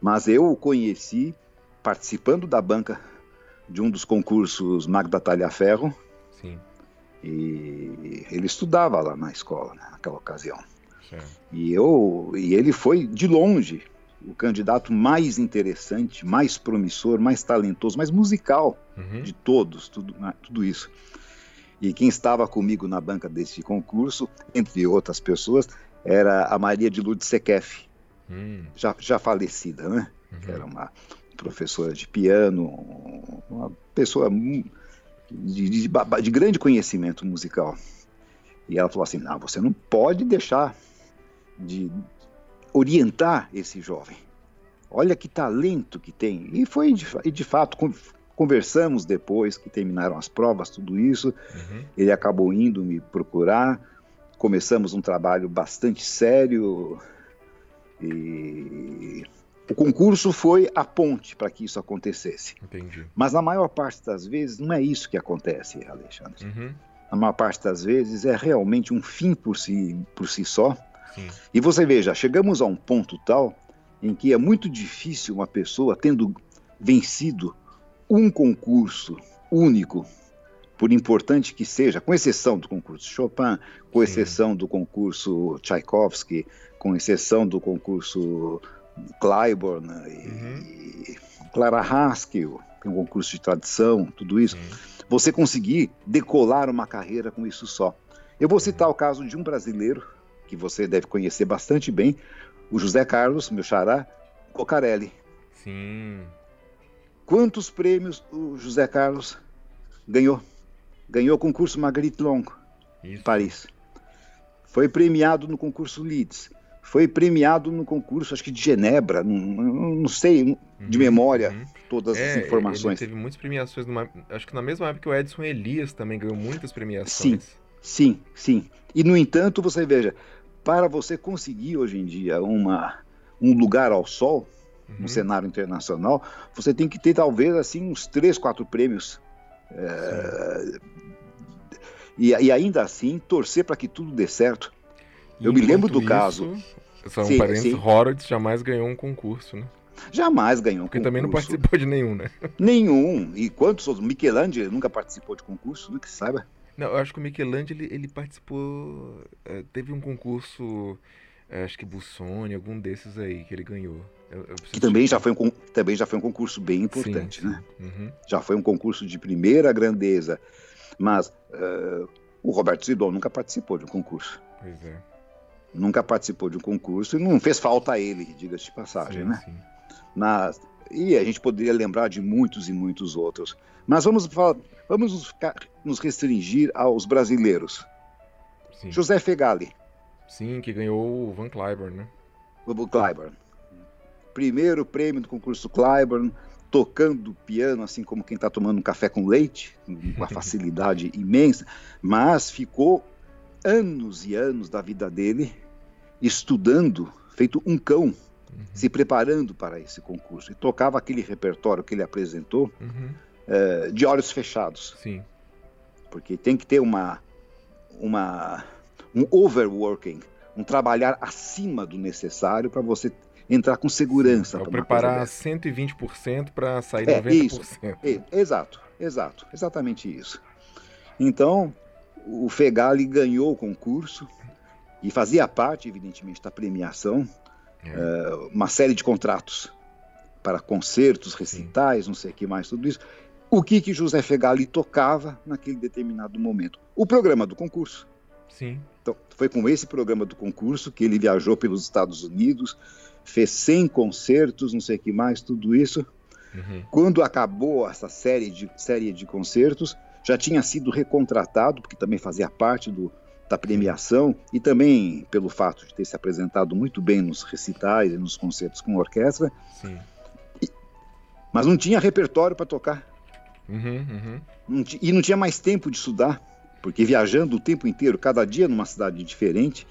Mas eu o conheci participando da banca de um dos concursos Magda Talhaferro, Sim. E ele estudava lá na escola, né, naquela ocasião. E, eu, e ele foi, de longe, o candidato mais interessante, mais promissor, mais talentoso, mais musical uhum. de todos, tudo, né, tudo isso. E quem estava comigo na banca desse concurso, entre outras pessoas, era a Maria de Lourdes Sequef, hum. já, já falecida, né? Uhum. Era uma professora de piano, uma pessoa de, de, de grande conhecimento musical. E ela falou assim: não, você não pode deixar de orientar esse jovem. Olha que talento que tem. E foi, e de fato, conversamos depois que terminaram as provas, tudo isso. Uhum. Ele acabou indo me procurar. Começamos um trabalho bastante sério. E o concurso foi a ponte para que isso acontecesse. Entendi. Mas na maior parte das vezes não é isso que acontece, Alexandre. Uhum. Na maior parte das vezes é realmente um fim por si, por si só. Sim. E você veja, chegamos a um ponto tal em que é muito difícil uma pessoa, tendo vencido um concurso único, por importante que seja, com exceção do concurso Chopin, com Sim. exceção do concurso Tchaikovsky, com exceção do concurso Claiborne uhum. e Clara Haskell, que é um concurso de tradição, tudo isso, você conseguir decolar uma carreira com isso só. Eu vou citar o caso de um brasileiro que você deve conhecer bastante bem, o José Carlos, meu xará, Cocarelli. Sim. Quantos prêmios o José Carlos ganhou? Ganhou o concurso Marguerite Long, em Paris. Foi premiado no concurso Leeds. Foi premiado no concurso, acho que de Genebra, não, não sei de uhum, memória uhum. todas é, as informações. Ele teve muitas premiações, numa, acho que na mesma época que o Edson Elias também ganhou muitas premiações. Sim, sim, sim. E no entanto, você veja, para você conseguir hoje em dia uma, um lugar ao sol uhum. no cenário internacional, você tem que ter talvez assim uns três, quatro prêmios. É, e, e, ainda assim torcer para que tudo dê certo. Eu me lembro do isso, caso. Só um sim, parênteses, Horowitz jamais ganhou um concurso, né? Jamais ganhou um Porque concurso. também não participou de nenhum, né? Nenhum. E quantos outros? Michelangelo nunca participou de concurso, nunca se saiba. Não, eu acho que o Michelangelo ele, ele participou. É, teve um concurso, é, acho que Busoni, algum desses aí que ele ganhou. Eu, eu que também já, foi um, também já foi um concurso bem importante, sim, sim. né? Uhum. Já foi um concurso de primeira grandeza. Mas uh, o Roberto Zidon nunca participou de um concurso. Pois é. Nunca participou de um concurso e não fez falta a ele, diga-se de passagem, sim, né? Sim. Mas, e a gente poderia lembrar de muitos e muitos outros. Mas vamos, vamos nos, nos restringir aos brasileiros. Sim. José Fegali. Sim, que ganhou o Van Cliburn, né? O Cliburn. Primeiro prêmio do concurso Cliburn, tocando piano, assim como quem está tomando um café com leite, com uma facilidade imensa, mas ficou anos e anos da vida dele estudando, feito um cão, uhum. se preparando para esse concurso. E tocava aquele repertório que ele apresentou, uhum uh, de olhos fechados. Sim. Porque tem que ter uma, uma, um overworking, um trabalhar acima do necessário para você entrar com segurança. Para preparar 120% para sair é, 90%. Isso, é, exato, exato, exatamente isso. Então, o Fegali ganhou o concurso e fazia parte, evidentemente, da premiação, é. uh, uma série de contratos para concertos, recitais, Sim. não sei o que mais, tudo isso o que, que José Fegali tocava naquele determinado momento. O programa do concurso. Sim. Então, foi com esse programa do concurso que ele viajou pelos Estados Unidos, fez 100 concertos, não sei o que mais, tudo isso. Uhum. Quando acabou essa série de, série de concertos, já tinha sido recontratado, porque também fazia parte do, da premiação, e também pelo fato de ter se apresentado muito bem nos recitais e nos concertos com orquestra. Sim. E, mas não tinha repertório para tocar. Uhum, uhum. Não e não tinha mais tempo de estudar, porque viajando o tempo inteiro, cada dia numa cidade diferente.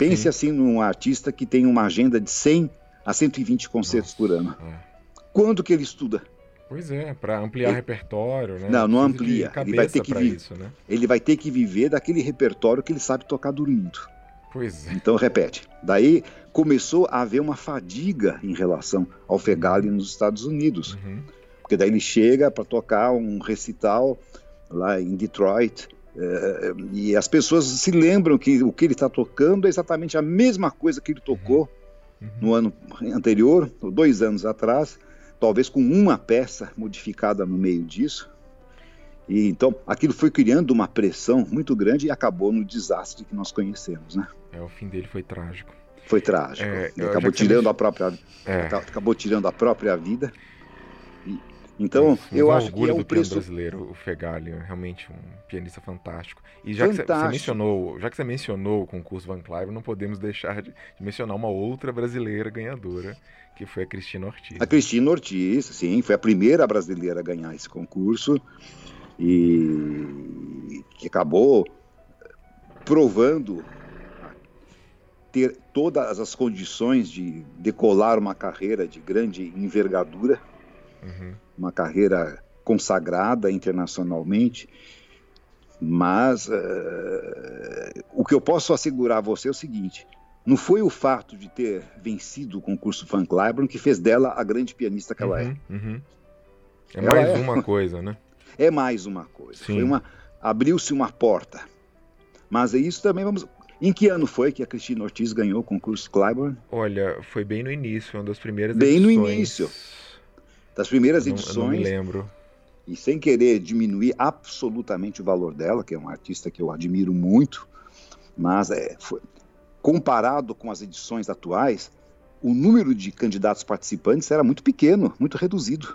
Pense Sim. assim num artista que tem uma agenda de 100 a 120 concertos Nossa, por ano. É. Quando que ele estuda? Pois é, para ampliar ele... repertório, né? Não, não amplia. Ele vai ter que vi... isso, né? Ele vai ter que viver daquele repertório que ele sabe tocar dormindo. Pois é. Então repete. Daí começou a haver uma fadiga em relação ao Fegali nos Estados Unidos. Uhum porque daí ele chega para tocar um recital lá em Detroit é, e as pessoas se lembram que o que ele está tocando é exatamente a mesma coisa que ele tocou uhum. uhum. no ano anterior, dois anos atrás, talvez com uma peça modificada no meio disso. E então aquilo foi criando uma pressão muito grande e acabou no desastre que nós conhecemos, né? É, o fim dele foi trágico. Foi trágico. É, acabou tirando a própria, é. acabou tirando a própria vida. Então, Mas, eu acho que orgulho é um preço brasileiro, o Fegali, é realmente um pianista fantástico. E já que você- fantástico. mencionou, já que você mencionou o concurso Van Clive, não podemos deixar de, de mencionar uma outra brasileira ganhadora, que foi a Cristina Ortiz. A Cristina Ortiz, sim, foi a primeira brasileira a ganhar esse concurso e que acabou provando ter todas as condições de decolar uma carreira de grande envergadura, Uhum. Uma carreira consagrada internacionalmente. Mas eh, o que eu posso assegurar a você é o seguinte: não foi o fato de ter vencido o concurso Van Cliburn que fez dela a grande pianista que ela é. Uhum, uhum. É Ela mais é. uma coisa, né? É mais uma coisa. Sim. Foi uma abriu-se uma porta. Mas é isso também vamos. Em que ano foi que a Cristina Ortiz ganhou o concurso Cliburn? Olha, foi bem no início, uma das primeiras Bem no edições. início. Das primeiras Eu não, eu não me edições, lembro. e sem querer diminuir absolutamente o valor dela, que é uma artista que eu admiro muito, mas é, foi- comparado com as edições atuais, o número de candidatos participantes era muito pequeno, muito reduzido.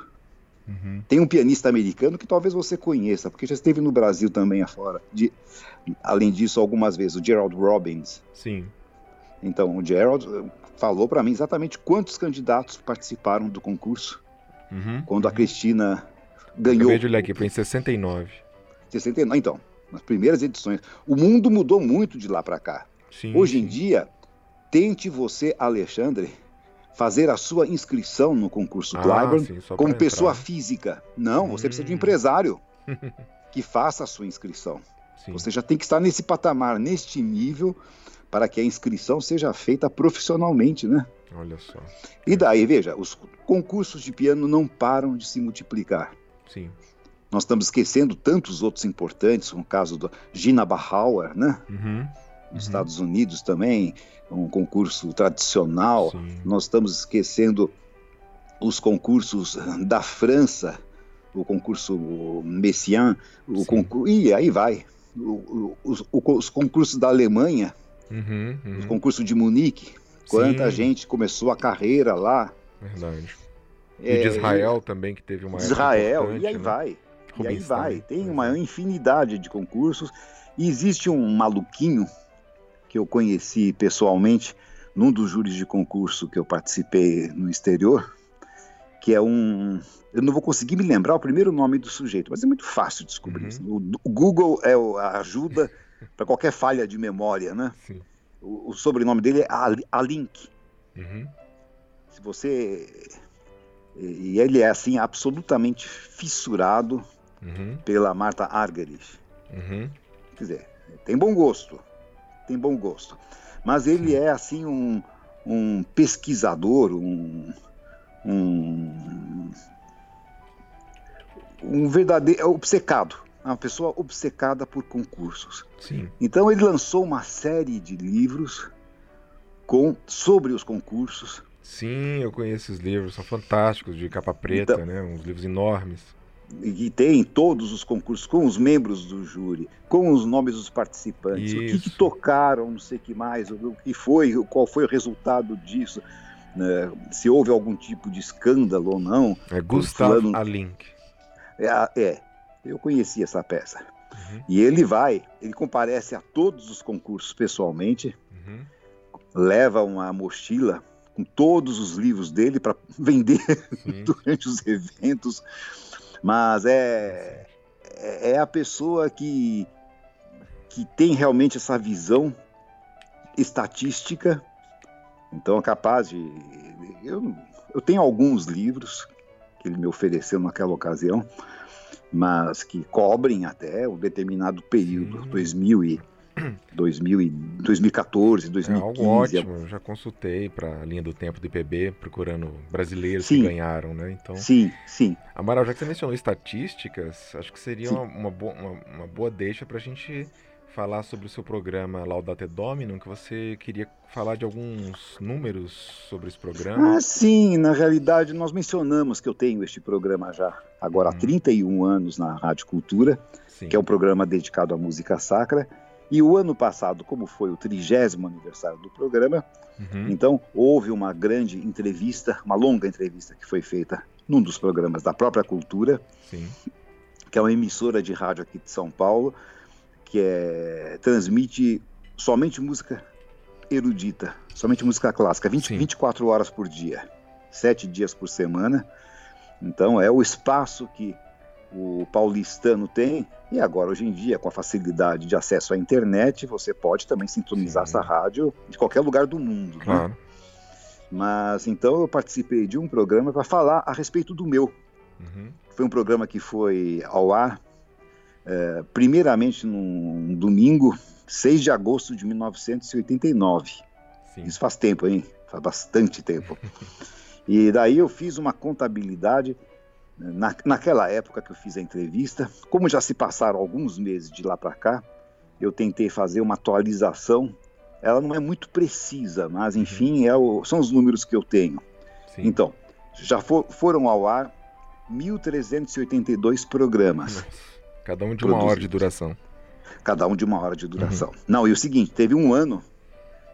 Uhum. Tem um pianista americano que talvez você conheça, porque já esteve no Brasil também afora. De, além disso, algumas vezes, o Gerald Robbins. Sim. Então, o Gerald eh, falou para mim exatamente quantos candidatos participaram do concurso Uhum. quando a Cristina ganhou. Acabei de olhar aqui, foi em 69. 69. Então, nas primeiras edições. O mundo mudou muito de lá para cá. Sim, Hoje em sim. dia, tente você, Alexandre, fazer a sua inscrição no concurso Ah, sim, só como pra pessoa entrar. física. Não, você precisa de um Hum. empresário que faça a sua inscrição. Sim. Você já tem que estar nesse patamar, neste nível, para que a inscrição seja feita profissionalmente, né? Olha só. E daí, veja, os concursos de piano não param de se multiplicar. Sim. Nós estamos esquecendo tantos outros importantes, como o caso da Gina Bauer, né? Uhum. Nos Uhum. Estados Unidos também, um concurso tradicional. Sim. Nós estamos esquecendo os concursos da França, o concurso Messiaen, o Sim. concurso. E aí vai. O- o- os, os concursos da Alemanha, Uhum, os uhum. concursos de Munique, quanta Sim, gente começou a carreira lá. Verdade. E É, de Israel também, que teve uma Israel, e aí né? vai. E aí vai. Tem uma exemplo. infinidade de concursos. E existe um maluquinho que eu conheci pessoalmente num dos júris de concurso que eu participei no exterior, que é um. Eu não vou conseguir me lembrar o primeiro nome do sujeito, mas é muito fácil descobrir. Uhum. O, Google é ajuda para qualquer falha de memória, né? Sim. O, o sobrenome dele é Ali- Alink. Uhum. Se você. E ele é assim absolutamente fissurado Uhum. pela Marta Argerich. Uhum. Quer dizer, tem bom gosto, tem bom gosto. Mas ele Sim. é assim um, um pesquisador, um, um, um verdadeiro obcecado, uma pessoa obcecada por concursos. Sim. Então ele lançou uma série de livros com sobre os concursos. Sim, eu conheço esses livros, são fantásticos, de capa preta, Então- né? Uns livros enormes. E tem todos os concursos com os membros do júri, com os nomes dos participantes, o que, que Isso. tocaram, não sei o que mais, o que foi, qual foi o resultado disso, né, se houve algum tipo de escândalo ou não. É Gustav fulano- Alink. É, é, eu conheci essa peça. Uhum. E ele vai, ele comparece a todos os concursos pessoalmente, Uhum. leva uma mochila com todos os livros dele para vender durante os eventos, mas é, é é a pessoa que, que tem realmente essa visão estatística, então é capaz de. Eu, eu tenho alguns livros que ele me ofereceu naquela ocasião, mas que cobrem até um determinado período, Sim. 2000 e, 2000 e 2014, É 2015. algo ótimo, eu já consultei para a linha do tempo do IPB, procurando brasileiros Sim. que ganharam, né? Então, Sim, sim. Amaral, já que você mencionou estatísticas, acho que seria uma, uma, boa, uma, uma boa deixa para a gente falar sobre o seu programa Laudate Dominum, que você queria falar de alguns números sobre esse programa. Ah, sim, na realidade nós mencionamos que eu tenho este programa já agora há Uhum. 31 anos na Rádio Cultura, Sim. que é um programa dedicado à música sacra. E o ano passado, como foi o trigésimo aniversário do programa, Uhum. então houve uma grande entrevista, uma longa entrevista que foi feita num dos programas da própria Cultura, Sim. que é uma emissora de rádio aqui de São Paulo, que é, transmite somente música erudita, somente música clássica, 20, 24 horas por dia, sete dias por semana. Então é o espaço que o paulistano tem, e agora hoje em dia, com a facilidade de acesso à internet, você pode também sintonizar Sim. essa rádio de qualquer lugar do mundo. Né? Claro. Né? Mas então eu participei de um programa para falar a respeito do meu. Uhum. Foi um programa que foi ao ar, é, primeiramente num domingo, 6 de agosto de 1989. Sim. Isso faz tempo, hein? Faz bastante tempo. e daí eu fiz uma contabilidade na, naquela época que eu fiz a entrevista, como já se passaram alguns meses de lá para cá, eu tentei fazer uma atualização. Ela não é muito precisa, mas uhum. enfim, é o, são os números que eu tenho. Sim. Então, já for, foram ao ar 1.382 programas. Cada um de produzidos. uma hora de duração. Cada um de uma hora de duração. Uhum. Não, e o seguinte, teve um ano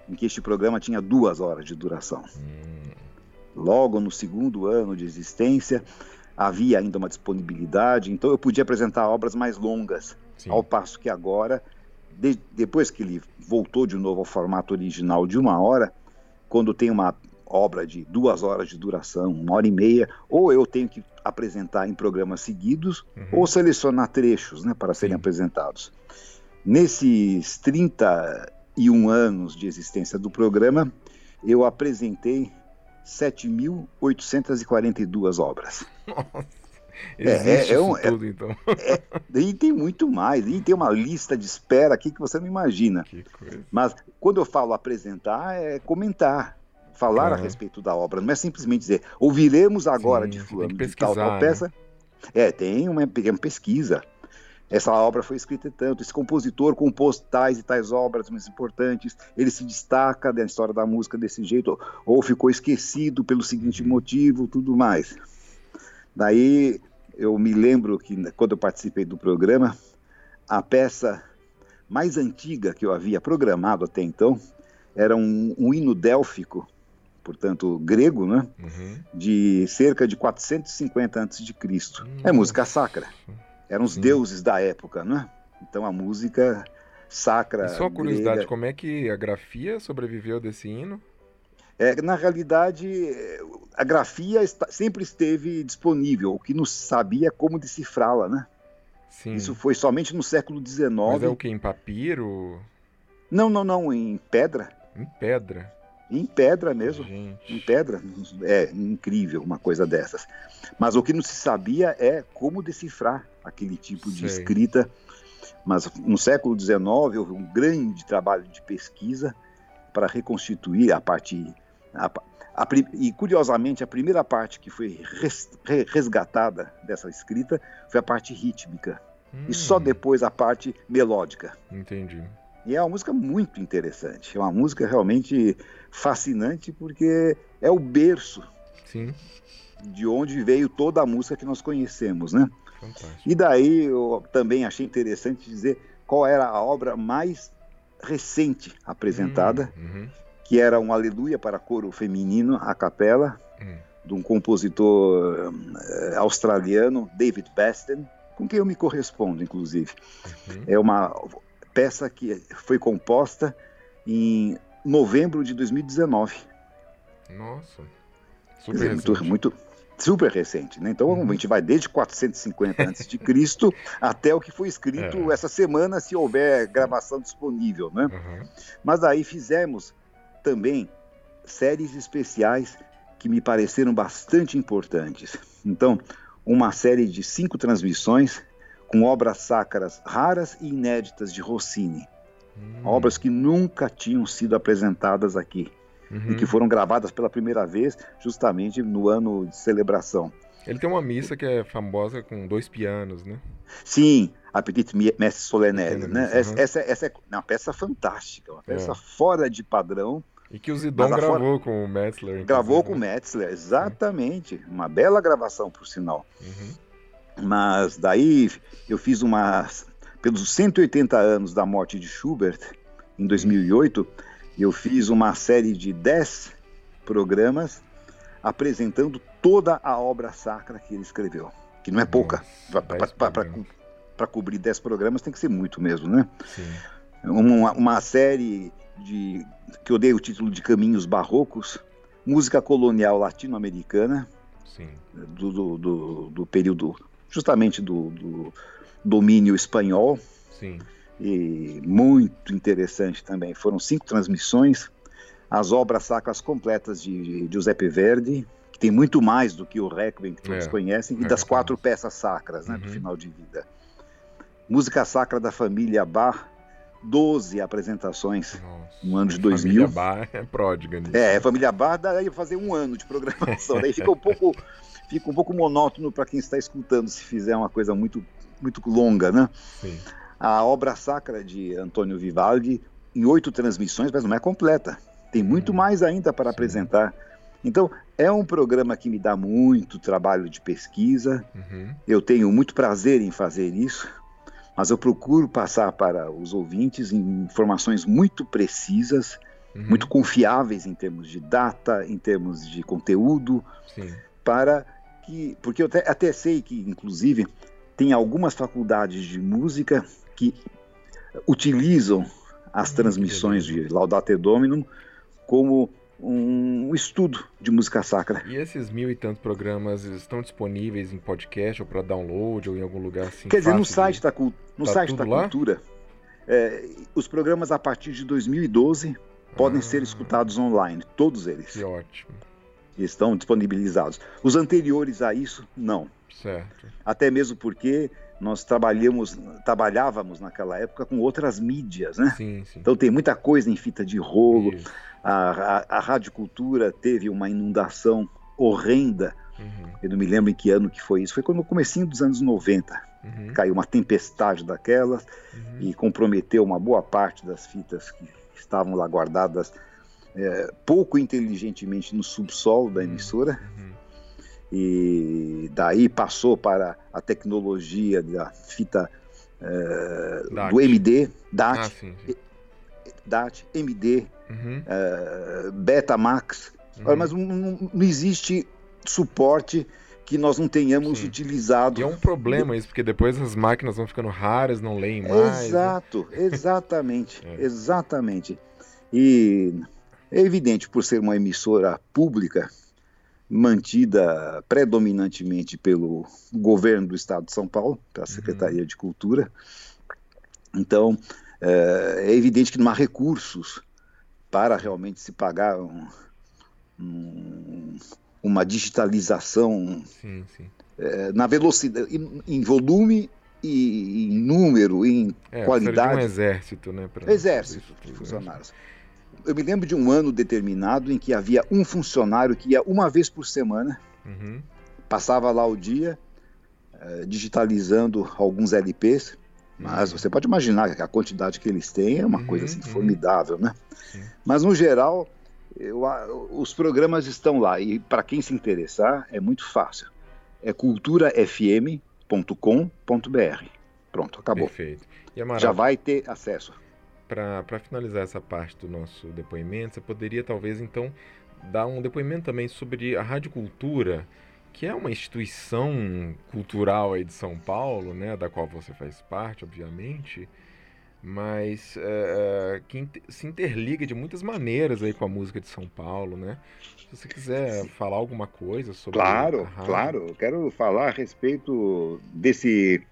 em que este programa tinha duas horas de duração. Uhum. Logo no segundo ano de existência, havia ainda uma disponibilidade, então eu podia apresentar obras mais longas, Sim. ao passo que agora, de, depois que ele voltou de novo ao formato original de uma hora, quando tem uma obra de duas horas de duração, uma hora e meia, ou eu tenho que apresentar em programas seguidos, uhum. ou selecionar trechos né, para serem Sim. apresentados. Nesses 31 anos de existência do programa, eu apresentei 7.842 obras. Nossa. Existe é, é, é um, é, tudo, então. É, e tem muito mais. E tem uma lista de espera aqui que você não imagina. Mas quando eu falo apresentar, é comentar. Falar a respeito da obra. Não é simplesmente dizer, ouviremos agora Sim, de fulano de tal, tal peça. Né? É, tem uma, uma pesquisa essa obra foi escrita tanto, esse compositor compôs tais e tais obras mais importantes, ele se destaca da história da música desse jeito, ou ficou esquecido pelo seguinte motivo, tudo mais. Daí eu me lembro que quando eu participei do programa, a peça mais antiga que eu havia programado até então era um, um hino délfico, portanto grego, né? Uhum. De cerca de 450 a.C. É música sacra eram os deuses da época, né? Então a música sacra. E só uma curiosidade, grega... como é que a grafia sobreviveu desse hino? É, na realidade, a grafia está, sempre esteve disponível, o que não sabia como decifrá-la, né? Sim. Isso foi somente no século XIX. Mas é o que? Em papiro? Não, não, não, em pedra. Em pedra? Em pedra mesmo. Gente. Em pedra. É incrível uma coisa dessas. Mas o que não se sabia é como decifrar aquele tipo de Sei. escrita. Mas no século XIX houve um grande trabalho de pesquisa para reconstituir a parte. A, a, e curiosamente, a primeira parte que foi res, resgatada dessa escrita foi a parte rítmica. Hum. E só hum. depois a parte melódica. Entendi. E é uma música muito interessante. É uma música realmente fascinante porque é o berço Sim. de onde veio toda a música que nós conhecemos, né? Fantástico. E daí eu também achei interessante dizer qual era a obra mais recente apresentada, hum, uhum. que era um Aleluia para coro feminino, a capela, hum. de um compositor uh, australiano, David Basten, com quem eu me correspondo, inclusive. Uhum. É uma peça que foi composta em novembro de 2019. Nossa, super dizer, muito, muito, super recente, né? Então uhum. a gente vai desde 450 a.C. até o que foi escrito é. essa semana, se houver gravação disponível, né? Uhum. Mas aí fizemos também séries especiais que me pareceram bastante importantes. Então, uma série de cinco transmissões com obras sacras raras e inéditas de Rossini. Hum. Obras que nunca tinham sido apresentadas aqui uhum. e que foram gravadas pela primeira vez justamente no ano de celebração. Ele tem uma missa que é famosa com dois pianos, né? Sim, a Petite Messe Solennelle, né? Uhum. Essa, essa, é uma peça fantástica, uma peça é. fora de padrão. E que o Zidon gravou fora... com o Metzler. Gravou com o né? Metzler, exatamente. Sim. Uma bela gravação, por sinal. Uhum. Mas daí eu fiz uma. Pelos 180 anos da morte de Schubert, em 2008, eu fiz uma série de 10 programas apresentando toda a obra sacra que ele escreveu, que não é pouca. Para cobrir 10 programas tem que ser muito mesmo, né? Sim. Uma, uma série de que eu dei o título de Caminhos Barrocos, música colonial latino-americana, do, do, do, do, período justamente do, do domínio espanhol. Sim. E muito interessante também. Foram cinco transmissões. As obras sacras completas de, de Giuseppe Verdi, que tem muito mais do que o Requiem que todos é, conhecem, e das quatro peças sacras né, uhum. do final de vida. Música sacra da família Bach, 12 apresentações Nossa, no ano de 2000. Família Bar é pródiga nisso. É, a Família Bar daí fazer um ano de programação. daí fica um pouco, fica um pouco monótono para quem está escutando se fizer uma coisa muito, muito longa, né? Sim. A obra sacra de Antônio Vivaldi em oito transmissões, mas não é completa. Tem muito hum. mais ainda para Sim. apresentar. Então, é um programa que me dá muito trabalho de pesquisa. Uhum. Eu tenho muito prazer em fazer isso mas eu procuro passar para os ouvintes informações muito precisas, uhum. muito confiáveis em termos de data, em termos de conteúdo, Sim. para que, porque eu até, até sei que, inclusive, tem algumas faculdades de música que utilizam as hum, transmissões de Laudate Dominum como um estudo de música sacra. E esses mil e tantos programas estão disponíveis em podcast ou para download ou em algum lugar assim? Quer dizer, no site de... da, no tá site da Cultura, é, os programas a partir de 2012 podem ah, ser escutados online, todos eles. Que ótimo. Estão disponibilizados. Os anteriores a isso, não. Certo. Até mesmo porque nós trabalhamos, trabalhávamos naquela época com outras mídias, né? Sim, sim. Então tem muita coisa em fita de rolo. A, a, a Rádio Cultura teve uma inundação horrenda. Uhum. Eu não me lembro em que ano que foi isso. Foi quando no comecinho dos anos 90. Uhum. Caiu uma tempestade daquelas uhum. e comprometeu uma boa parte das fitas que estavam lá guardadas é, pouco inteligentemente no subsolo da uhum. emissora. Uhum. E daí passou para a tecnologia da fita é, do MD, DAT, ah, sim, sim. DAT, MD, uhum. uh, Betamax, uhum. mas não, não, não, existe suporte que nós não tenhamos Sim. utilizado. E é um problema isso, porque depois as máquinas vão ficando raras, não leem mais. Né? Exato, né? exatamente, é. exatamente. E é evidente, por ser uma emissora pública, mantida predominantemente pelo governo do estado de São Paulo, pela. Secretaria uhum. de Cultura, então é, é evidente que não há recursos para realmente se pagar um, um, uma digitalização sim, sim. É, na velocidade, em, em, volume e em número, em é, qualidade. De um exército, né? Exército de funcionários. Eu me lembro de um ano determinado em que havia um funcionário que ia uma vez por semana, uhum. passava lá o dia, uh, digitalizando alguns LPs, mas você pode imaginar que a quantidade que eles têm é uma uhum, coisa assim, uhum. formidável, né? Mas no geral, eu, os programas estão lá e para quem se interessar é muito fácil. É culturafm.com.br. Pronto, acabou. Perfeito. Já vai ter acesso. Para finalizar essa parte do nosso depoimento, você poderia talvez então dar um depoimento também sobre a Rádio Cultura que é uma instituição cultural aí de São Paulo, né, da qual você faz parte, obviamente, mas é, que se interliga de muitas maneiras aí com a música de São Paulo, né? Se você quiser falar alguma coisa sobre Claro, claro. Eu quero falar a respeito desse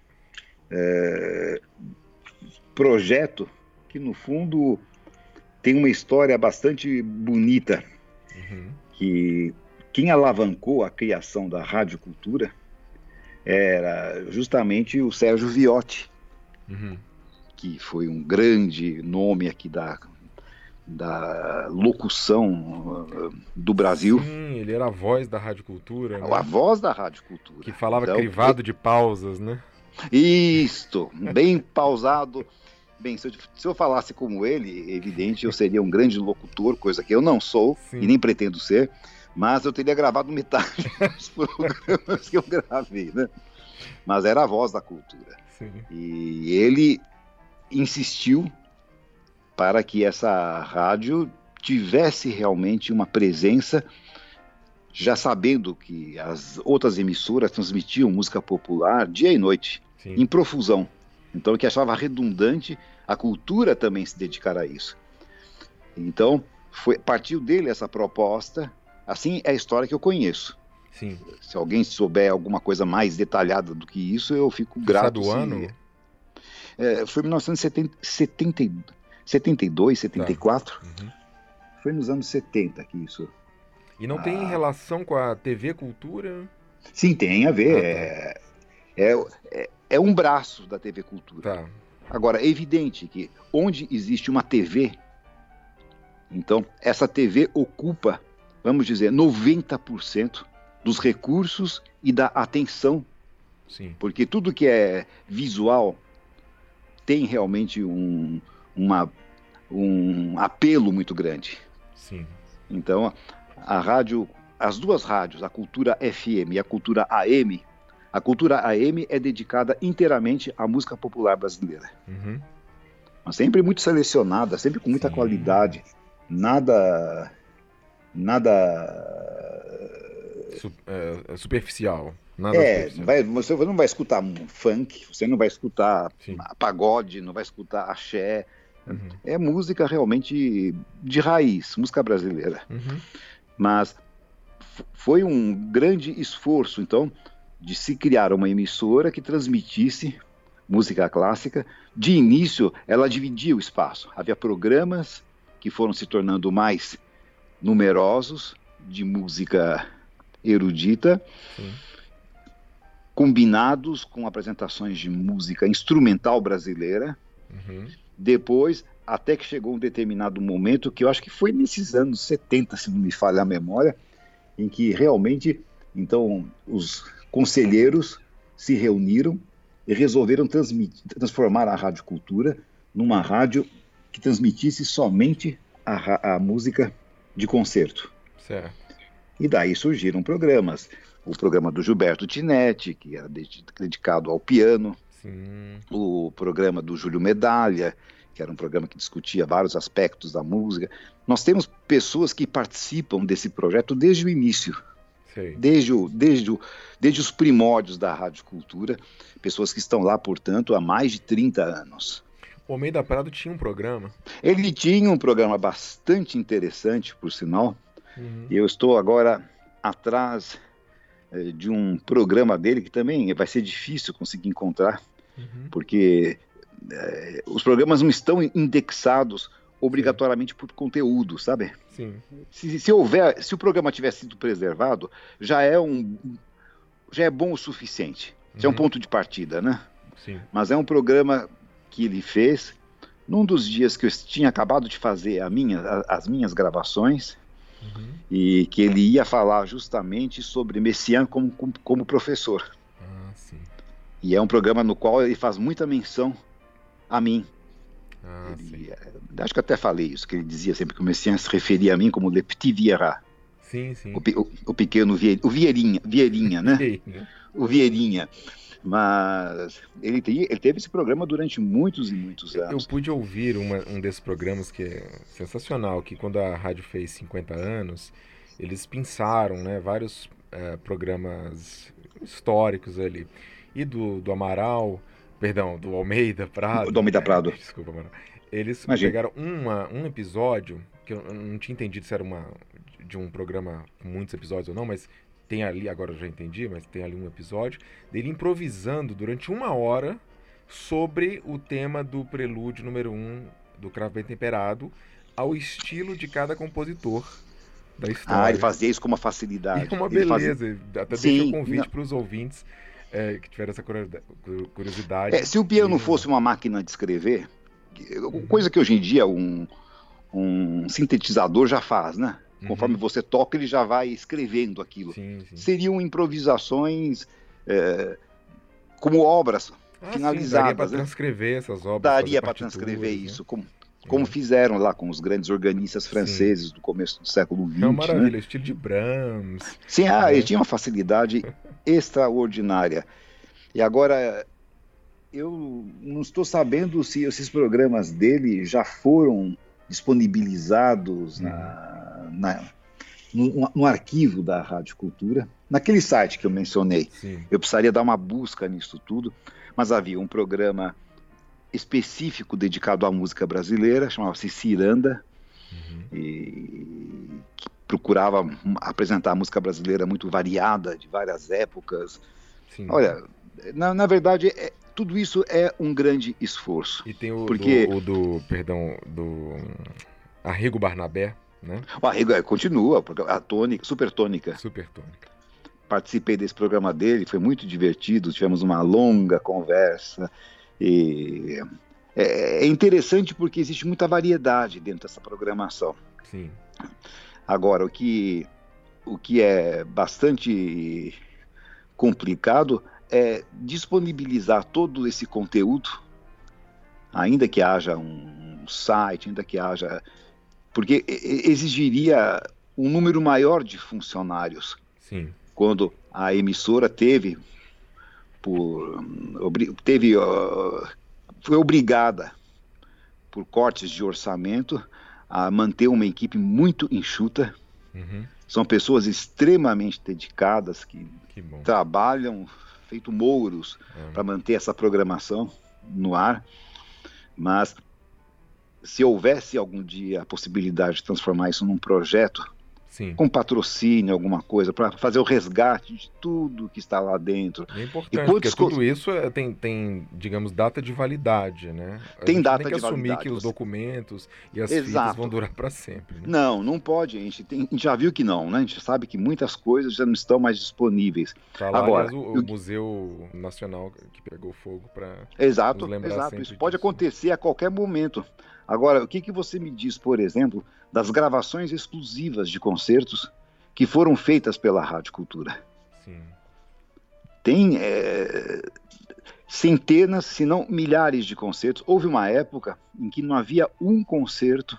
é, projeto que, no fundo, tem uma história bastante bonita, uhum. que quem alavancou a criação da radiocultura era justamente o Sérgio Viotti, uhum. que foi um grande nome aqui da, da locução uh, do Brasil. Sim, ele era a voz da radiocultura. Né? A voz da radiocultura. Que falava então, crivado de pausas, né? Isto, bem pausado. Bem, se eu, se eu, falasse como ele, evidente, eu seria um grande locutor, coisa que eu não sou Sim. e nem pretendo ser mas eu teria gravado metade dos programas que eu gravei, né? Mas era a voz da cultura. Sim. E ele insistiu para que essa rádio tivesse realmente uma presença já sabendo que as outras emissoras transmitiam música popular dia e noite, Sim. em profusão. Então, que achava redundante a cultura também se dedicar a isso. Então, foi, partiu dele essa proposta. Assim é a história que eu conheço. Sim. Se alguém souber alguma coisa mais detalhada do que isso, eu fico Você grato. do se... ano? É, foi em 1972, 74. Tá. Uhum. Foi nos anos 70 que isso. E não ah. tem relação com a TV Cultura? Sim, tem a ver. Ah, tá. é, é, é, é, um braço da TV Cultura. Tá. Agora, é evidente que onde existe uma TV, então essa TV ocupa, vamos dizer, 90% dos recursos e da atenção. Sim. Porque tudo que é visual tem realmente um, uma, um apelo muito grande. Sim. Então, a rádio, as duas rádios, a Cultura FM e a Cultura AM, a Cultura AM é dedicada inteiramente à música popular brasileira. Uhum. Mas sempre muito selecionada, sempre com muita Sim. qualidade. Nada. Nada. é, é superficial. Nada é, vai, você não vai escutar funk, você não vai escutar Sim. pagode, não vai escutar axé. Uhum. É música realmente de raiz, música brasileira. Uhum. Mas foi um grande esforço, então, de se criar uma emissora que transmitisse música clássica. De início, ela dividia o espaço. Havia programas que foram se tornando mais numerosos, de música erudita, Sim. combinados com apresentações de música instrumental brasileira. Uhum. Depois, até que chegou um determinado momento, que eu acho que foi nesses anos 70, se não me falha a memória, em que realmente, então, os conselheiros se reuniram e resolveram transformar a Rádio Cultura numa rádio que transmitisse somente a, a música de concerto. Certo. E daí surgiram programas. O programa do Gilberto Tinetti, que era dedicado ao piano. Sim. O programa do Júlio Medalha, que era um programa que discutia vários aspectos da música. Nós temos pessoas que participam desse projeto desde o início. Desde, o, desde, o, desde os primórdios da Rádio Cultura, pessoas que estão lá, portanto, há mais de 30 anos. O Almeida Prado tinha um programa? Ele tinha um programa bastante interessante, por sinal. Uhum. E eu estou agora atrás eh, de um programa dele que também vai ser difícil conseguir encontrar, uhum. porque é, os programas não estão indexados obrigatoriamente por conteúdo, sabe? Sim. Se, se, houver, se o programa tivesse sido preservado, já é um, já é bom o suficiente. Já uhum. é um uhum. ponto de partida, né? Sim. Mas é um programa que ele fez num dos dias que eu tinha acabado de fazer minha, as minhas gravações uhum. e que ele ia falar justamente sobre Messiaen como, como, como professor. Ah, sim. E é um programa no qual ele faz muita menção a mim. Ah, ele, é, acho que até falei isso, que ele dizia sempre que o Messias se referia a mim como Le Petit Vieira. Sim, sim. O, o, o pequeno Vieirinha, o Vieirinha, Vieirinha né? o Vieirinha. Mas ele, tem, ele, teve esse programa durante muitos e muitos anos. Eu pude ouvir uma, um desses programas que é sensacional, que quando a rádio fez 50 anos, eles pensaram né, vários é, programas históricos ali. E do, do Amaral, Perdão, do Almeida Prado. Do Almeida Prado. Desculpa, mano. Eles Imagina. pegaram uma, um episódio, que eu não tinha entendido se era uma, de um programa com muitos episódios ou não, mas tem ali, agora eu já entendi, mas tem ali um episódio, dele improvisando durante uma hora sobre o tema do prelúdio número um do Cravo Bem Temperado, ao estilo de cada compositor da história. Ah, ele fazia isso com uma facilidade. E uma beleza. Fazia... Até Sim, deixa o convite para os ouvintes é, que tiveram essa curiosidade. É, se o piano fosse uma máquina de escrever, uhum. coisa que hoje em dia um, um sintetizador já faz, né? Uhum. Conforme uhum. você toca, ele já vai escrevendo aquilo. Sim, sim. Seriam improvisações é, como obras ah, finalizadas. Sim, daria para né? transcrever essas obras. Daria para transcrever né? isso, como, como uhum. fizeram lá com os grandes organistas franceses sim. do começo do século XX. É uma maravilha, né? estilo de Brahms. Sim, ah, né? ele tinha uma facilidade extraordinária. E agora, eu não estou sabendo se esses programas dele já foram disponibilizados na, na, no, no, arquivo da Rádio Cultura, naquele site que eu mencionei. Sim. Eu precisaria dar uma busca nisso tudo, mas havia um programa específico dedicado à música brasileira, chamava-se Ciranda, uhum. e que procurava apresentar a música brasileira muito variada, de várias épocas. Sim. Olha, na, na verdade, é, tudo isso é um grande esforço. E tem o, porque... do, o do, perdão, do Arrigo Barnabé, né? O Arrigo é, continua, a tônica, super tônica. Super tônica. Participei desse programa dele, foi muito divertido, tivemos uma longa conversa. E é, é interessante porque existe muita variedade dentro dessa programação. Sim. Agora, o que, o que é bastante complicado é disponibilizar todo esse conteúdo, ainda que haja um site, ainda que haja. Porque exigiria um número maior de funcionários. Sim. Quando a emissora teve por teve foi obrigada por cortes de orçamento a manter uma equipe muito enxuta. Uhum. São pessoas extremamente dedicadas que, trabalham feito mouros uhum. para manter essa programação no ar. Mas se houvesse algum dia a possibilidade de transformar isso num projeto, Sim. com patrocínio, alguma coisa, para fazer o resgate de tudo que está lá dentro. É importante, porque tudo isso é, tem, tem, digamos, data de validade, né? A tem data tem que assumir validade, que os documentos e as Exato. fitas vão durar para sempre. Né? Não, não pode, a gente, tem, a gente já viu que não, né? A gente sabe que muitas coisas já não estão mais disponíveis. Tá lá, Agora, aliás, o, o Museu Nacional que pegou fogo para Exato, exato. Isso pode disso. acontecer a qualquer momento. Agora, o que, que você me diz, por exemplo, das gravações exclusivas de concertos que foram feitas pela Rádio Cultura. Sim. Tem é, centenas, se não milhares de concertos. Houve uma época em que não havia um concerto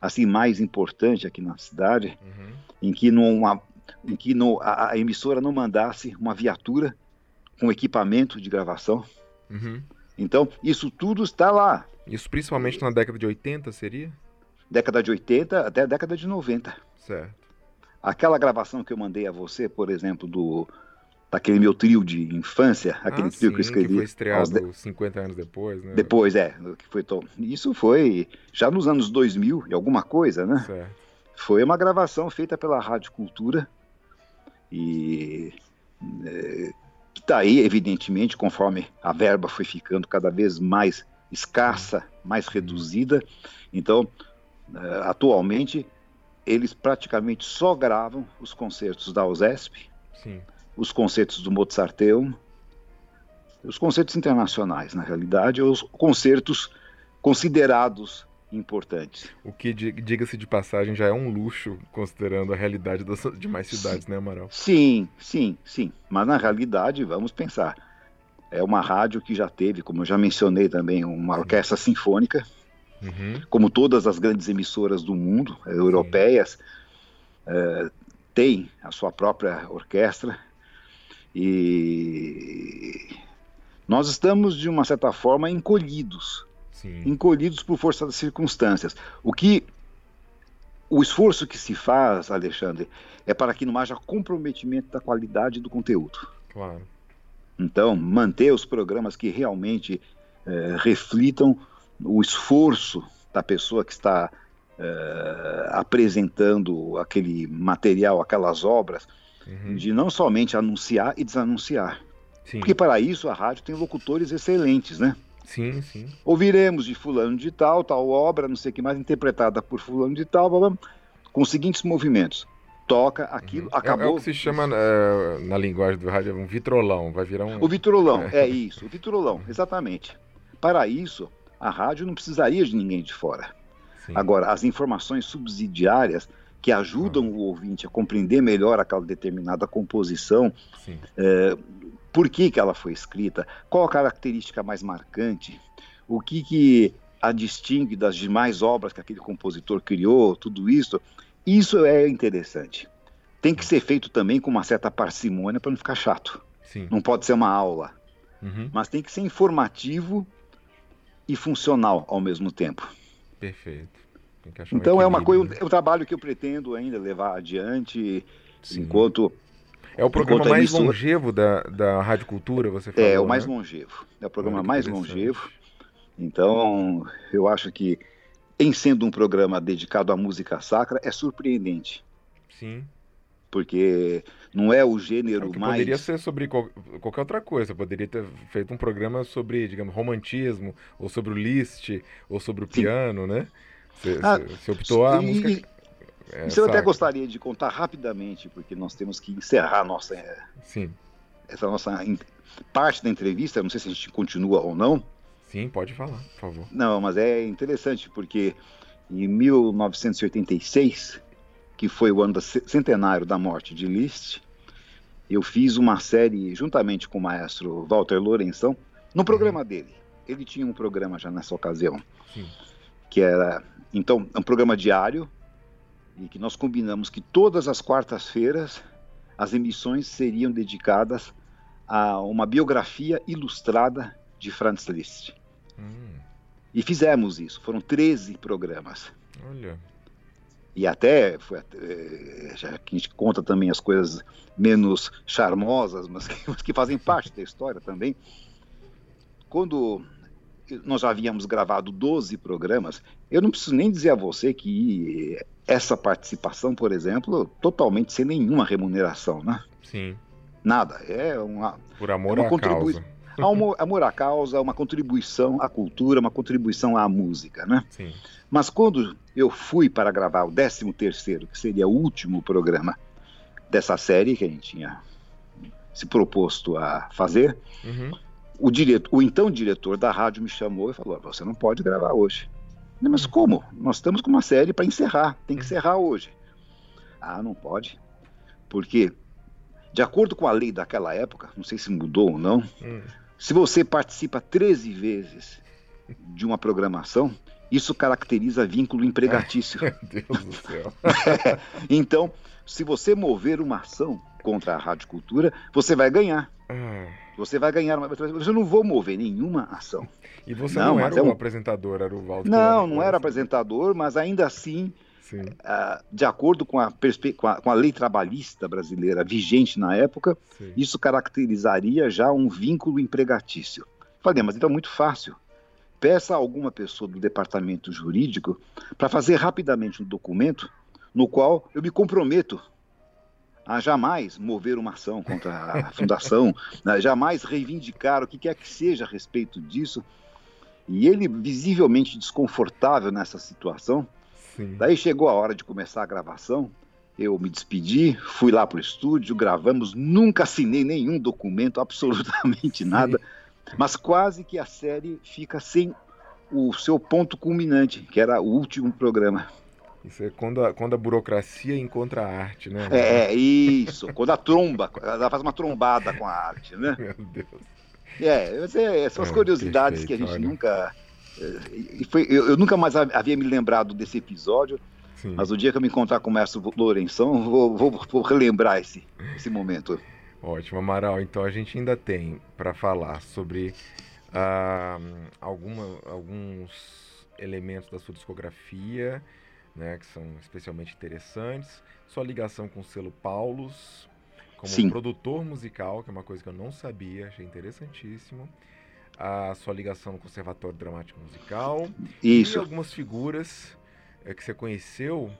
assim mais importante aqui na cidade, uhum. em que, não, em que não, a, a, emissora não mandasse uma viatura com equipamento de gravação. Uhum. Então, isso tudo está lá. Isso principalmente na década de 80 seria? década de 80 até a década de 90. Certo. Aquela gravação que eu mandei a você, por exemplo, do daquele meu trio de infância, aquele ah, trio sim, que eu escrevi. Que foi estreado de... 50 anos depois, né? Depois, é. Que foi to... Isso foi já nos anos 2000 e alguma coisa, né? Certo. Foi uma gravação feita pela Rádio Cultura e é, que está aí, evidentemente, conforme a verba foi ficando cada vez mais escassa, mais reduzida. Então, Uh, atualmente, eles praticamente só gravam os concertos da USESP, Sim. os concertos do Mozarteum, os concertos internacionais, na realidade, os concertos considerados importantes. O que, diga-se de passagem, já é um luxo, considerando a realidade das demais cidades, né, Amaral? Sim, sim, sim. Mas na realidade, vamos pensar. É uma rádio que já teve, como eu já mencionei também, uma orquestra sinfônica, Uhum. Como todas as grandes emissoras do mundo, eh, europeias, uh, têm a sua própria orquestra. E nós estamos, de uma certa forma, encolhidos. Sim. Encolhidos por força das circunstâncias. O que. O esforço que se faz, Alexandre, é para que não haja comprometimento da qualidade do conteúdo. Claro. Então, manter os programas que realmente eh, reflitam o esforço da pessoa que está uh, apresentando aquele material, aquelas obras, uhum. de não somente anunciar e desanunciar. Sim. Porque para isso a rádio tem locutores excelentes, né? Sim, sim. Ouviremos de fulano de tal, tal obra, não sei o que mais, interpretada por fulano de tal, blá, blá, com os seguintes movimentos. Toca aquilo, uhum. acabou. É, é, o que se chama é, na linguagem do rádio um vitrolão, vai virar um. O vitrolão, é, é isso, o vitrolão, exatamente. Para isso, a rádio não precisaria de ninguém de fora. Sim. Agora, as informações subsidiárias que ajudam o ouvinte a compreender melhor aquela determinada composição, é, por que, que ela foi escrita, qual a característica mais marcante, o que, que a distingue das demais obras que aquele compositor criou, tudo isso, isso é interessante. Tem que ser feito também com uma certa parcimônia para não ficar chato. Sim. Não pode ser uma aula, uhum. mas tem que ser informativo e funcional ao mesmo tempo. Perfeito. Então um é uma coisa, é um trabalho que eu pretendo ainda levar adiante Sim. enquanto é o programa mais emissora... longevo da, da Rádio Cultura, você falou, É, o mais né? longevo. É o programa mais longevo. Então, eu acho que, em sendo um programa dedicado à música sacra, é surpreendente. Sim. Porque não é o gênero é mais. Poderia ser sobre qualquer outra coisa. Poderia ter feito um programa sobre, digamos, romantismo, ou sobre o Liszt, ou sobre o Sim. piano, né? Você, ah, você optou a música. E, é, Isso eu até gostaria de contar rapidamente, porque nós temos que encerrar nossa, é, Sim. essa nossa parte da entrevista. Não sei se a gente continua ou não. Sim, pode falar, por favor. Não, mas é interessante porque em 1986, que foi o ano centenário da morte de Liszt, eu fiz uma série juntamente com o maestro Walter Lourenção, no programa uhum. dele. Ele tinha um programa já nessa ocasião, Sim. Que era então um programa diário e que nós combinamos que todas as quartas-feiras as emissões seriam dedicadas a uma biografia ilustrada de Franz Liszt. Hum. E fizemos isso, foram 13 programas. Olha. E até, foi, eh, já que a gente conta também as coisas menos charmosas, mas que, que fazem parte da história também. Quando nós já havíamos gravado 12 programas, eu não preciso nem dizer a você que essa participação, por exemplo, totalmente sem nenhuma remuneração, né? Sim. Nada, é uma por amor é uma à causa. Amor, amor à causa, uma contribuição à cultura, uma contribuição à música, né? Sim. Mas quando eu fui para gravar o 13 terceiro, que seria o último programa dessa série que a gente tinha se proposto a fazer, uhum o, diretor, o então diretor da rádio me chamou e falou: Você não pode gravar hoje. Mas como? Nós estamos com uma série para encerrar, tem que encerrar hoje. Ah, não pode. Porque, de acordo com a lei daquela época, não sei se mudou ou não, hum. se você participa 13 vezes de uma programação, isso caracteriza vínculo empregatício. Meu Deus do céu. então, se você mover uma ação contra a Rádio Cultura, você vai ganhar. Hum. Você vai ganhar uma. Eu não vou mover nenhuma ação. E você não, não era é um... apresentador, era o Walter. Não, não era apresentador, mas ainda assim, uh, de acordo com a, perspe... com, a, com a, lei trabalhista brasileira vigente na época, Sim. isso caracterizaria já um vínculo empregatício. Falei, mas então é muito fácil. Peça a alguma pessoa do departamento jurídico para fazer rapidamente um documento no qual eu me comprometo a jamais mover uma ação contra a fundação, jamais reivindicar o que quer que seja a respeito disso. E ele, visivelmente desconfortável nessa situação, Sim. daí chegou a hora de começar a gravação. Eu me despedi, fui lá para o estúdio, gravamos, nunca assinei nenhum documento, absolutamente nada, Sim. mas quase que a série fica sem o seu ponto culminante, que era o último programa. Isso é quando a, quando a burocracia encontra a arte, né? É, é isso. quando a tromba, ela faz uma trombada com a arte, né? Meu Deus. É, são as é, curiosidades perfeito, que a gente olha. nunca. Eh, e foi, eu, eu, nunca mais havia me lembrado desse episódio, Sim. mas o dia que eu me encontrar com o mestre Lourenção, vou, vou, vou relembrar esse, esse momento. Ótimo, Amaral. Então a gente ainda tem para falar sobre uh, alguma, alguns elementos da sua discografia né, que são especialmente interessantes. Sua ligação com o selo Paulus, como Sim. produtor musical, que é uma coisa que eu não sabia, achei interessantíssimo. A sua ligação no Conservatório Dramático Musical. Isso. E algumas figuras é, que você conheceu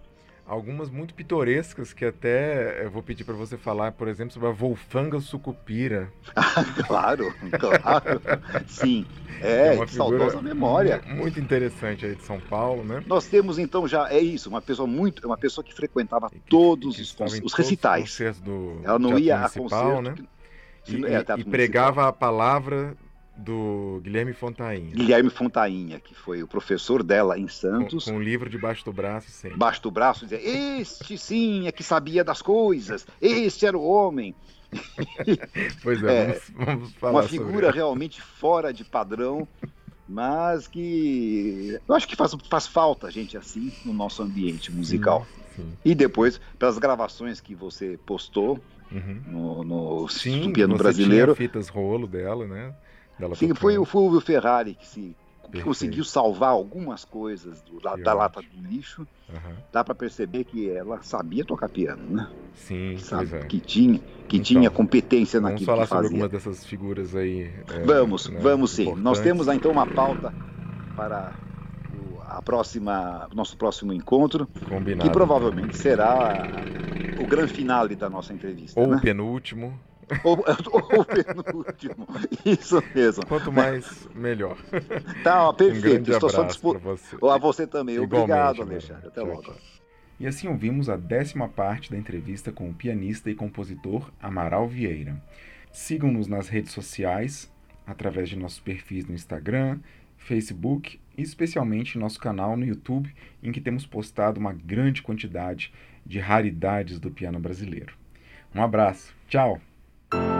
algumas muito pitorescas que até eu vou pedir para você falar, por exemplo, sobre a Wolfanga Sucupira. claro, claro. Sim. É, é saudosa memória. Muito interessante aí de São Paulo, né? Nós temos então já é isso, uma pessoa muito, uma pessoa que frequentava que, todos que os, os recitais. do Ela não ia a concerto, né? Que, e, é, e pregava a palavra do Guilherme Fontainha. Guilherme Fontainha, que foi o professor dela em Santos. Com, com um livro debaixo do braço sempre. Baixo do braço, dizia, este sim é que sabia das coisas, este era o homem. pois é, é vamos, vamos, falar Uma figura realmente fora de padrão, mas que eu acho que faz, faz falta gente assim no nosso ambiente musical. Sim, sim. E depois, pelas gravações que você postou uhum. no, no sim, Piano Brasileiro. fitas rolo dela, né? Sim, foi o Fulvio Ferrari que se Perfeito. conseguiu salvar algumas coisas do, da, da lata do lixo. Uhum. Dá para perceber que ela sabia tocar piano, né? Sim, Sabe, é. que tinha que então, tinha competência naquilo vamos falar sobre alguma dessas figuras aí. É, vamos, né, vamos sim. Nós temos então uma pauta para a próxima, nosso próximo encontro, Combinado. que provavelmente será o grande finale da nossa entrevista. Ou né? o penúltimo. Ou, o penúltimo, isso mesmo. Quanto mais, melhor. Tá, ó, perfeito. Um Estou só disposto. Você. A você também. Igualmente, Obrigado, Alexandre. Até tchau, logo. Tchau. E assim ouvimos a décima parte da entrevista com o pianista e compositor Amaral Vieira. Sigam-nos nas redes sociais, através de nossos perfis no Instagram, Facebook e especialmente nosso canal no YouTube, em que temos postado uma grande quantidade de raridades do piano brasileiro. Um abraço, tchau! thank you